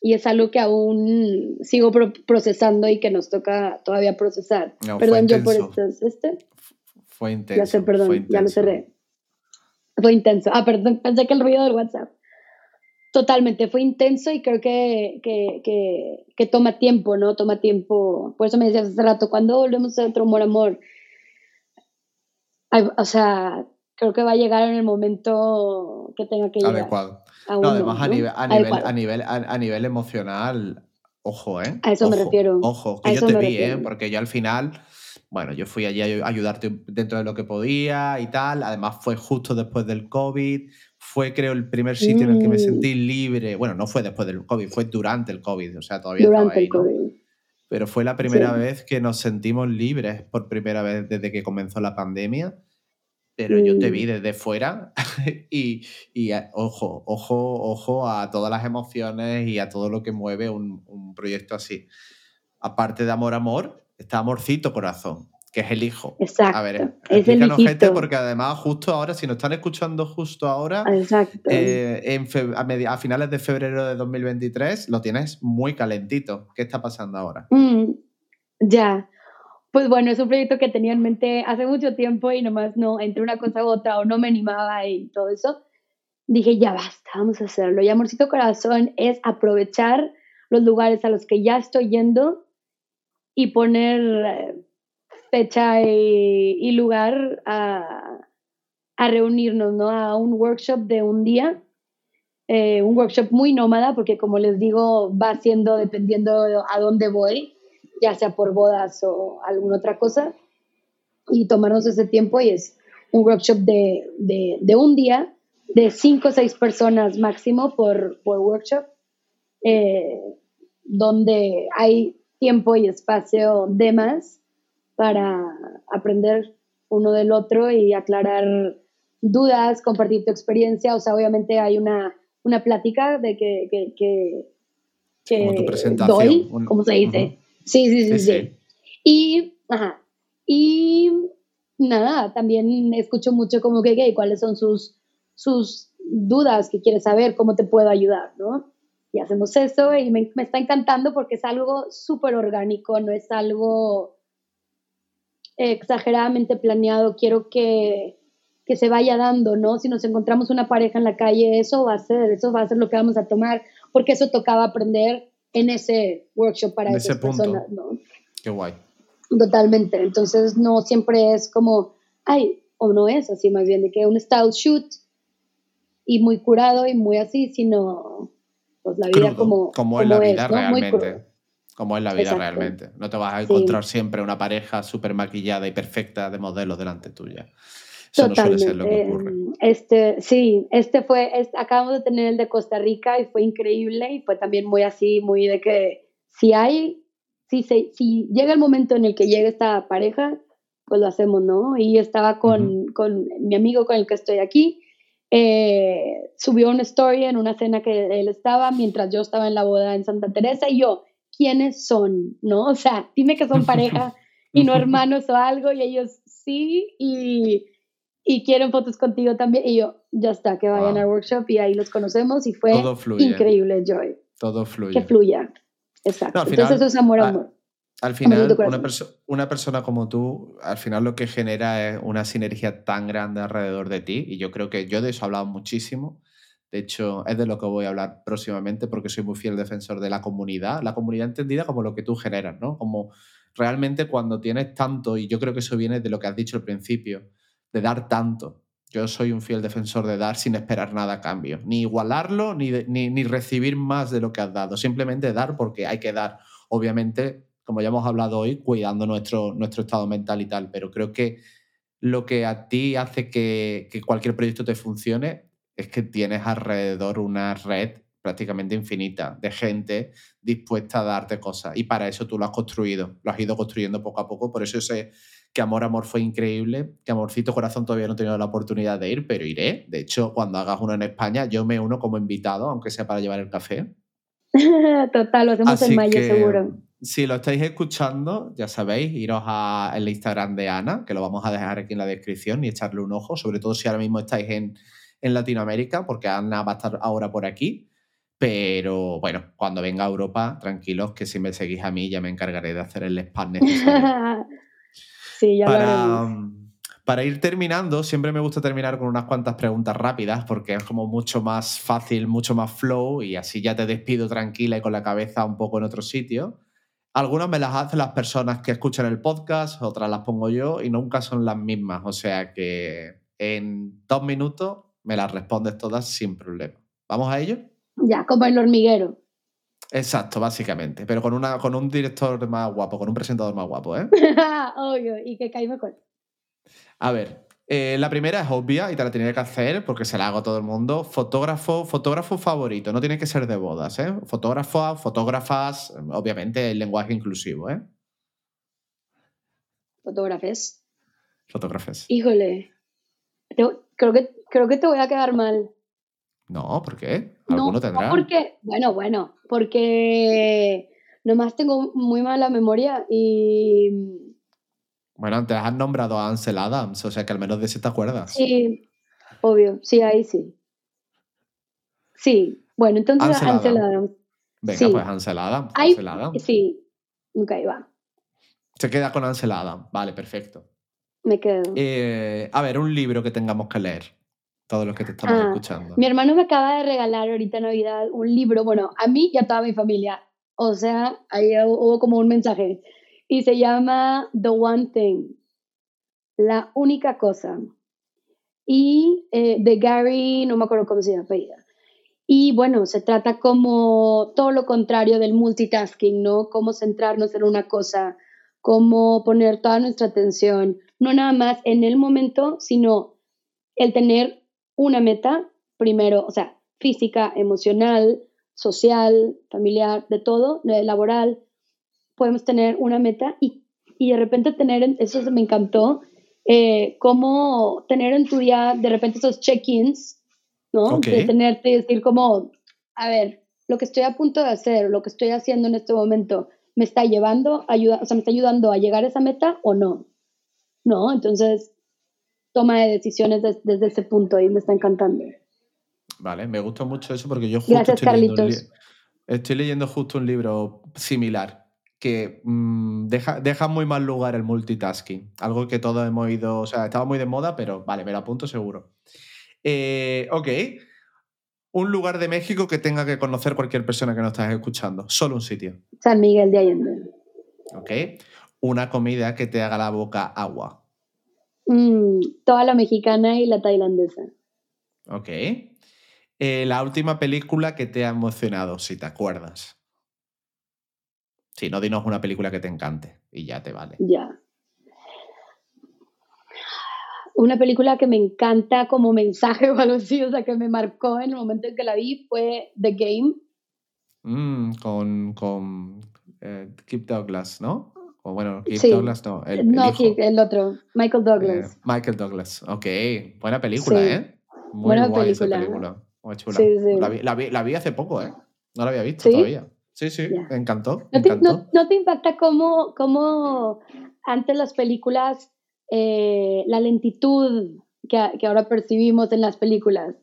Speaker 2: y es algo que aún sigo procesando y que nos toca todavía procesar. perdón, yo por. ¿Este?
Speaker 1: Fue intenso. Ya
Speaker 2: sé, perdón, ya lo cerré. Fue intenso. Ah, perdón, pensé que el ruido del WhatsApp. Totalmente, fue intenso y creo que, que, que, que, toma tiempo, ¿no? Toma tiempo. Por eso me decías hace rato, ¿cuándo volvemos a otro amor, amor? o sea, creo que va a llegar en el momento que tenga que llegar.
Speaker 1: Adecuado. No, además, A, nivel, a, nivel, a, nivel, a, nivel, emocional, ojo, ¿eh?
Speaker 2: A eso me refiero.
Speaker 1: Ojo, que yo te vi, ¿eh? Porque yo al final, bueno, yo fui allí a ayudarte dentro de lo que podía y tal. Además, fue justo después del COVID. Fue, creo, el primer sitio en el que me mm. sentí libre. Bueno, no fue después del COVID, fue durante el COVID. O sea, todavía durante el COVID. Pero fue la primera vez que nos sentimos libres por primera vez desde que comenzó la pandemia pero yo te vi desde fuera y, y, ojo, ojo, ojo a todas las emociones y a todo lo que mueve un, un proyecto así. Aparte de amor, amor, está amorcito corazón, que es el hijo.
Speaker 2: Exacto.
Speaker 1: A ver, explícanos, gente, porque además justo ahora, si nos están escuchando justo ahora, eh, en a, finales de febrero de 2023, lo tienes muy calentito. ¿Qué está pasando ahora?
Speaker 2: Mm, ya. Pues bueno, es un proyecto que tenía en mente hace mucho tiempo y nomás no, entre una cosa u otra o no me animaba y todo eso, dije, ya basta, vamos a hacerlo. Y Amorcito Corazón es aprovechar los lugares a los que ya estoy yendo y poner eh, fecha y, lugar a, reunirnos, ¿no? A un workshop de un día, eh, un workshop muy nómada, porque como les digo, va siendo dependiendo a dónde voy ya sea por bodas o alguna otra cosa, y tomarnos ese tiempo y es un workshop de, de, un día, de cinco o seis personas máximo por, por workshop, eh, donde hay tiempo y espacio de más para aprender uno del otro y aclarar dudas, compartir tu experiencia. O sea, obviamente hay una, una plática de que, que, que, que doy, como se dice, Sí, sí, sí, sí. Y, ajá. Y nada, también escucho mucho como que, ¿cuáles son sus, sus dudas que quieres saber? ¿Cómo te puedo ayudar? ¿no? Y hacemos eso y me, me está encantando porque es algo súper orgánico, no es algo exageradamente planeado. Quiero que, que se vaya dando, ¿no? Si nos encontramos una pareja en la calle, eso va a ser, eso va a ser lo que vamos a tomar, porque eso tocaba aprender en ese workshop para esas personas, ¿no?
Speaker 1: Qué guay.
Speaker 2: Totalmente. Entonces no siempre es como, ay, o no es así, más bien de que un style shoot y muy curado y muy así, sino pues la vida como,
Speaker 1: como, es la vida realmente. Como es la vida realmente. No te vas a encontrar siempre una pareja súper maquillada y perfecta de modelo delante tuya.
Speaker 2: Totalmente. Este, sí, este fue, acabamos de tener el de Costa Rica y fue increíble y fue también muy así, muy de que si hay, si, se, si llega el momento en el que llegue esta pareja, pues lo hacemos, ¿no? Y estaba con, con mi amigo con el que estoy aquí, eh, subió una story en una cena que él estaba mientras yo estaba en la boda en Santa Teresa y yo, ¿quiénes son? ¿No? O sea, dime que son pareja y no hermanos o algo y ellos sí y y quieren fotos contigo también. Y yo, ya está, que vayan al workshop y ahí los conocemos y fue increíble, Joy.
Speaker 1: Todo fluye.
Speaker 2: Que fluya. Exacto. Entonces eso es amor a amor.
Speaker 1: Al final, una, una, persona como tú, al final lo que genera es una sinergia tan grande alrededor de ti. Y yo creo que yo de eso he hablado muchísimo. De hecho, es de lo que voy a hablar próximamente porque soy muy fiel defensor de la comunidad. La comunidad entendida como lo que tú generas, ¿no? Como realmente cuando tienes tanto, y yo creo que eso viene de lo que has dicho al principio, de dar tanto. Yo soy un fiel defensor de dar sin esperar nada a cambio. Ni igualarlo, ni, ni, recibir más de lo que has dado. Simplemente dar porque hay que dar. Obviamente, como ya hemos hablado hoy, cuidando nuestro, nuestro estado mental y tal. Pero creo que lo que a ti hace que, que cualquier proyecto te funcione es que tienes alrededor una red prácticamente infinita de gente dispuesta a darte cosas. Y para eso tú lo has construido, lo has ido construyendo poco a poco. Por eso ese que Amor Amor fue increíble, que Amorcito Corazón todavía no he tenido la oportunidad de ir, pero iré. De hecho, cuando hagas uno en España, yo me uno como invitado, aunque sea para llevar el café.
Speaker 2: Total, lo hacemos en mayo seguro.
Speaker 1: Si lo estáis escuchando, ya sabéis, iros al Instagram de Ana, que lo vamos a dejar aquí en la descripción y echarle un ojo, sobre todo si ahora mismo estáis en, en Latinoamérica, porque Ana va a estar ahora por aquí. Pero bueno, cuando venga a Europa, tranquilos, que si me seguís a mí ya me encargaré de hacer el spam necesario. para, mm, para ir terminando, siempre me gusta terminar con unas cuantas preguntas rápidas porque es como mucho más fácil, mucho más flow y así ya te despido tranquila y con la cabeza un poco en otro sitio. Algunas me las hacen las personas que escuchan el podcast, otras las pongo yo y nunca son las mismas. O sea que en dos minutos me las respondes todas sin problema. ¿Vamos a ello?
Speaker 2: Ya, como el hormiguero.
Speaker 1: Exacto, básicamente. Pero con, una, con un director más guapo, con un presentador más guapo, ¿eh?
Speaker 2: Obvio, y que cae mejor.
Speaker 1: A ver, eh, la primera es obvia y te la tenía que hacer porque se la hago a todo el mundo. Fotógrafo, fotógrafo favorito, no tiene que ser de bodas, ¿eh? Fotógrafo, fotógrafas, obviamente el lenguaje inclusivo, ¿eh?
Speaker 2: Fotógrafes.
Speaker 1: Fotógrafes.
Speaker 2: Híjole, creo, que, creo que te voy a quedar mal.
Speaker 1: No, ¿por qué? ¿Alguno no, tendrá?
Speaker 2: porque, bueno, bueno, porque nomás tengo muy mala memoria y...
Speaker 1: Bueno, antes has nombrado a Ansel Adams, o sea que al menos de ese te acuerdas.
Speaker 2: Sí, obvio, sí, ahí sí. Sí, bueno, entonces Ansel, Adams.
Speaker 1: Venga, pues Ansel Adams. Ansel
Speaker 2: Sí, ok, va.
Speaker 1: Se queda con Ansel Adam. Vale, perfecto.
Speaker 2: Me quedo.
Speaker 1: Eh, a ver, un libro que tengamos que leer. Todos los que te estamos
Speaker 2: Ah,
Speaker 1: escuchando.
Speaker 2: Mi hermano me acaba de regalar ahorita en Navidad un libro, bueno, a mí y a toda mi familia. O sea, ahí hubo como un mensaje. Y se llama The One Thing. La única cosa. Y eh, de Gary, no me acuerdo cómo se llama. apellida. Y bueno, se trata como todo lo contrario del multitasking, ¿no? Cómo centrarnos en una cosa, cómo poner toda nuestra atención, no nada más en el momento, sino el tener una meta, primero, o sea, física, emocional, social, familiar, de todo, laboral, podemos tener una meta y, y de repente tener, en- eso me encantó, eh, cómo tener en tu día de repente esos check-ins, ¿no? De tenerte y decir como, a ver, lo que estoy a punto de hacer, lo que estoy haciendo en este momento, ¿me está llevando, ayuda, o sea, me está ayudando a llegar a esa meta o no? ¿No? Entonces, toma de decisiones des- desde ese punto y me está encantando.
Speaker 1: Vale, me gusta mucho eso porque yo justo
Speaker 2: Gracias,
Speaker 1: estoy,
Speaker 2: Carlitos.
Speaker 1: li- estoy leyendo justo un libro similar que mm, deja, deja muy mal lugar el multitasking. Algo que todos hemos ido, o sea, estaba muy de moda, pero vale, me lo apunto seguro. Eh, ok. Un lugar de México que tenga que conocer cualquier persona que nos estás escuchando. Solo un sitio.
Speaker 2: San Miguel de Allende.
Speaker 1: Ok. Una comida que te haga la boca agua.
Speaker 2: Mm, toda la mexicana y la tailandesa.
Speaker 1: Ok. Eh, la última película que te ha emocionado, si te acuerdas. Si no, dinos una película que te encante y ya te vale.
Speaker 2: Ya. Una película que me encanta como mensaje o algo así, o sea, que me marcó en el momento en que la vi fue The Game.
Speaker 1: Mm, con con eh, Kip Douglas, ¿no? O bueno, Kip
Speaker 2: Sí.
Speaker 1: Douglas no, el, el
Speaker 2: no, sí, el otro, Michael
Speaker 1: Eh,
Speaker 2: Douglas.
Speaker 1: Michael Douglas. Ok, buena película,
Speaker 2: Sí.
Speaker 1: ¿eh? Muy
Speaker 2: Buena
Speaker 1: guay esa
Speaker 2: película.
Speaker 1: película. Muy chula.
Speaker 2: Sí, sí.
Speaker 1: La, vi, la vi- la vi hace poco, ¿eh? No la había visto todavía. Sí, sí,
Speaker 2: Ya.
Speaker 1: me encantó. Me
Speaker 2: ¿No te,
Speaker 1: encantó.
Speaker 2: no- no te impacta cómo, cómo antes las películas, eh, la lentitud que, que ahora percibimos en las películas?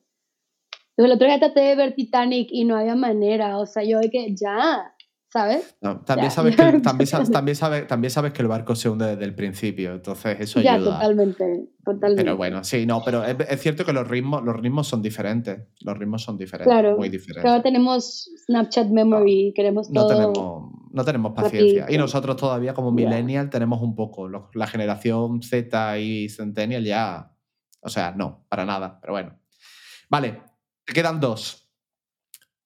Speaker 2: El otro día traté de ver Titanic y no había manera, o sea, yo de que ya, ¿sabes?
Speaker 1: No, también,
Speaker 2: Ya,
Speaker 1: sabes que, también, también, sabes, también sabes que el barco se hunde desde el principio, entonces eso
Speaker 2: ya,
Speaker 1: ayuda.
Speaker 2: totalmente, totalmente.
Speaker 1: Pero bueno, sí, no, pero es, es cierto que los ritmos, los ritmos son diferentes. Los ritmos son diferentes,
Speaker 2: Claro,
Speaker 1: muy diferentes.
Speaker 2: ahora tenemos Snapchat Memory, queremos
Speaker 1: No tenemos, no tenemos paciencia. Y nosotros todavía como millennial tenemos un poco. Los- La generación Z y Centennial ya... O sea, no, para nada. Pero bueno. Vale, te quedan dos.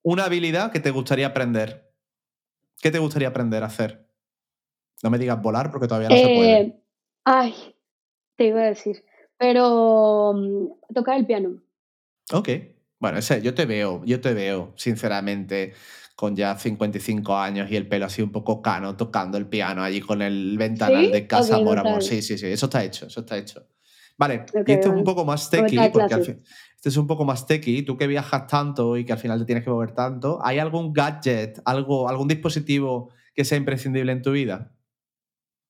Speaker 1: Una habilidad que te gustaría aprender. ¿Qué te gustaría aprender a hacer? No me digas volar porque todavía no se puede.
Speaker 2: Eh, ay, te iba a decir, pero mm, tocar el piano.
Speaker 1: Ok. Bueno, ese, yo te veo, yo te veo, sinceramente, con ya 55 años y el pelo así un poco cano, tocando el piano allí con el ventanal
Speaker 2: ¿Sí?
Speaker 1: de casa,
Speaker 2: Ok,
Speaker 1: amor, amor. Sí, sí, sí, eso está hecho, eso está hecho. Vale, y este es un poco más techy, porque al fin, este es un poco más techy, tú que viajas tanto y que al final te tienes que mover tanto, ¿hay algún gadget, algo, algún dispositivo que sea imprescindible en tu vida?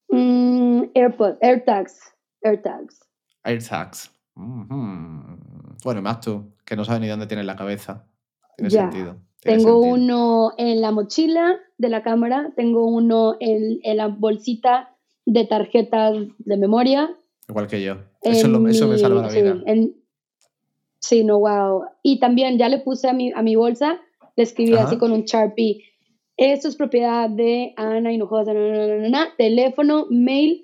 Speaker 2: Mm, AirPods, AirTags, AirTags.
Speaker 1: AirTags. Mhm. Bueno, más tú, que no sabes ni dónde tienes la cabeza. Tiene
Speaker 2: Ya.
Speaker 1: sentido. tiene
Speaker 2: Tengo
Speaker 1: sentido.
Speaker 2: uno en la mochila de la cámara, tengo uno en, en la bolsita de tarjetas de memoria.
Speaker 1: Igual que yo. Eso, es lo-
Speaker 2: en
Speaker 1: eso me
Speaker 2: mi-
Speaker 1: salva la
Speaker 2: sí,
Speaker 1: vida.
Speaker 2: en- sí, no, wow. Y también ya le puse a mi, a mi bolsa, le escribí
Speaker 1: Ajá.
Speaker 2: así con un Sharpie. Esto es propiedad de Ana Hinojosa, na, na, na, na, na, teléfono, mail,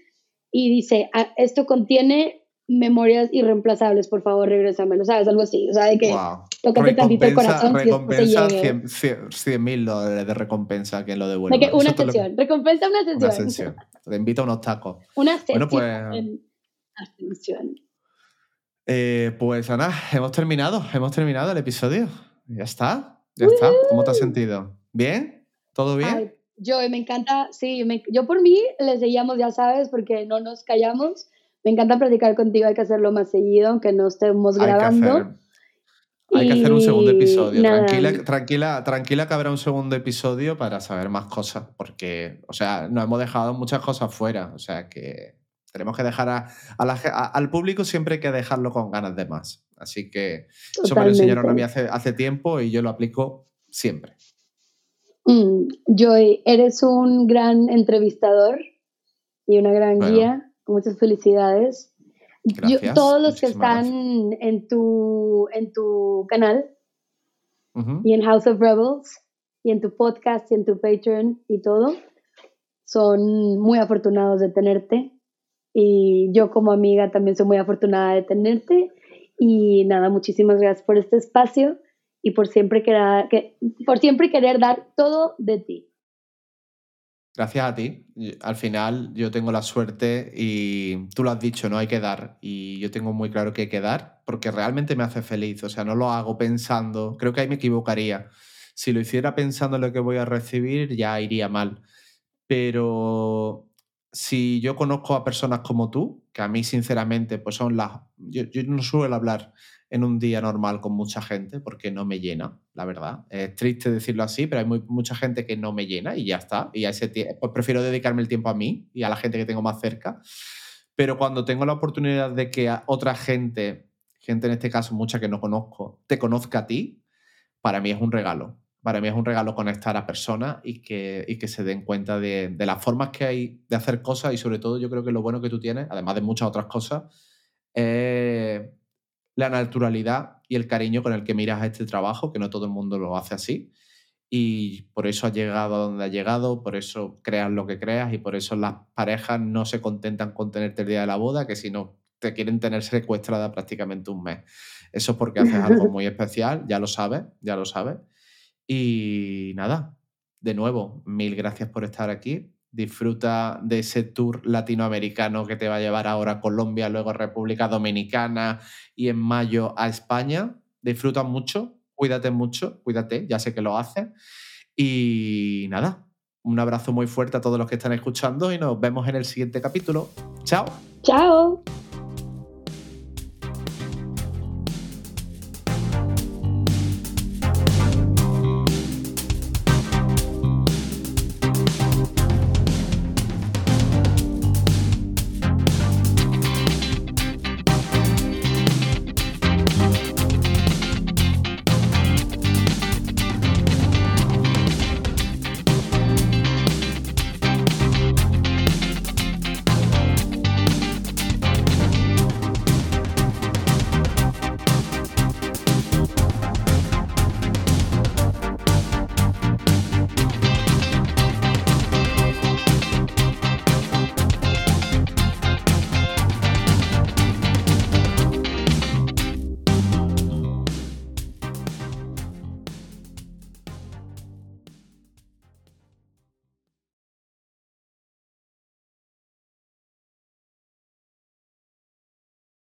Speaker 2: y dice, "Ah, esto contiene memorias irreemplazables, por favor, regrésamelo, ¿sabes? Algo así, o sea, de que
Speaker 1: Wow.
Speaker 2: tócate tantito el corazón
Speaker 1: recompensa
Speaker 2: llegue.
Speaker 1: 100 mil dólares de recompensa que lo devuelva.
Speaker 2: De que una
Speaker 1: te lo-
Speaker 2: sesión, recompensa una sesión.
Speaker 1: Una sesión. Te invito a unos tacos.
Speaker 2: Una sesión.
Speaker 1: Bueno, pues-
Speaker 2: Atención.
Speaker 1: Eh, pues Ana, hemos terminado. Hemos terminado el episodio. Ya está. Ya está. ¿Cómo te has sentido? ¿Bien? ¿Todo bien?
Speaker 2: Ay, yo me encanta, sí, me- yo por mí le seguíamos, ya sabes, porque no nos callamos. Me encanta platicar contigo, hay que hacerlo más seguido, aunque no estemos
Speaker 1: Hay que
Speaker 2: grabando.
Speaker 1: hacer, hay que hacer un segundo episodio.
Speaker 2: nada.
Speaker 1: Tranquila, tranquila, tranquila que habrá un segundo episodio para saber más cosas, porque, o sea, nos hemos dejado muchas cosas fuera. O sea que tenemos que dejar a, a la ge- a- al público siempre hay que dejarlo con ganas de más. Así que eso me lo enseñaron a mí hace, hace tiempo y yo lo aplico siempre.
Speaker 2: Mm, Joy, eres un gran entrevistador y una gran guía. Muchas felicidades. todos los que están en tu, en tu canal y en House of Rebels y en tu podcast y en tu Patreon y todo, son muy afortunados de tenerte. Y yo como amiga también soy muy afortunada de tenerte. Y nada, muchísimas gracias por este espacio y por siempre querer, que, por siempre querer dar todo de ti.
Speaker 1: Gracias a ti. Al final yo tengo la suerte y tú lo has dicho, no hay que dar. Y yo tengo muy claro que hay que dar porque realmente me hace feliz. O sea, no lo hago pensando, creo que ahí me equivocaría. Si lo hiciera pensando en lo que voy a recibir, ya iría mal. Pero si yo conozco a personas como tú, que a mí sinceramente pues son las... Yo, no suelo hablar en un día normal con mucha gente porque no me llena, la verdad. Es triste decirlo así, pero hay mucha gente que no me llena y ya está. Y ese pues prefiero dedicarme el tiempo a mí y a la gente que tengo más cerca. Pero cuando tengo la oportunidad de que otra gente, gente en este caso mucha que no conozco, te conozca a ti, para mí es un regalo. Para mí es un regalo conectar a personas y que, y que se den cuenta de, de las formas que hay de hacer cosas y sobre todo yo creo que lo bueno que tú tienes, además de muchas otras cosas, es la naturalidad y el cariño con el que miras a este trabajo, que no todo el mundo lo hace así. Y por eso has llegado a donde has llegado, por eso creas lo que creas y por eso las parejas no se contentan con tenerte el día de la boda, que si no te quieren tener secuestrada prácticamente un mes. Eso es porque haces algo muy especial, ya lo sabes, ya lo sabes. Y nada, de nuevo, mil gracias por estar aquí disfruta de ese tour latinoamericano que te va a llevar ahora a Colombia, luego a República Dominicana y en mayo a España. Disfruta mucho, cuídate mucho, cuídate, ya sé que lo haces. Y nada, un abrazo muy fuerte a todos los que están escuchando y nos vemos en el siguiente capítulo. Chao.
Speaker 2: Chao.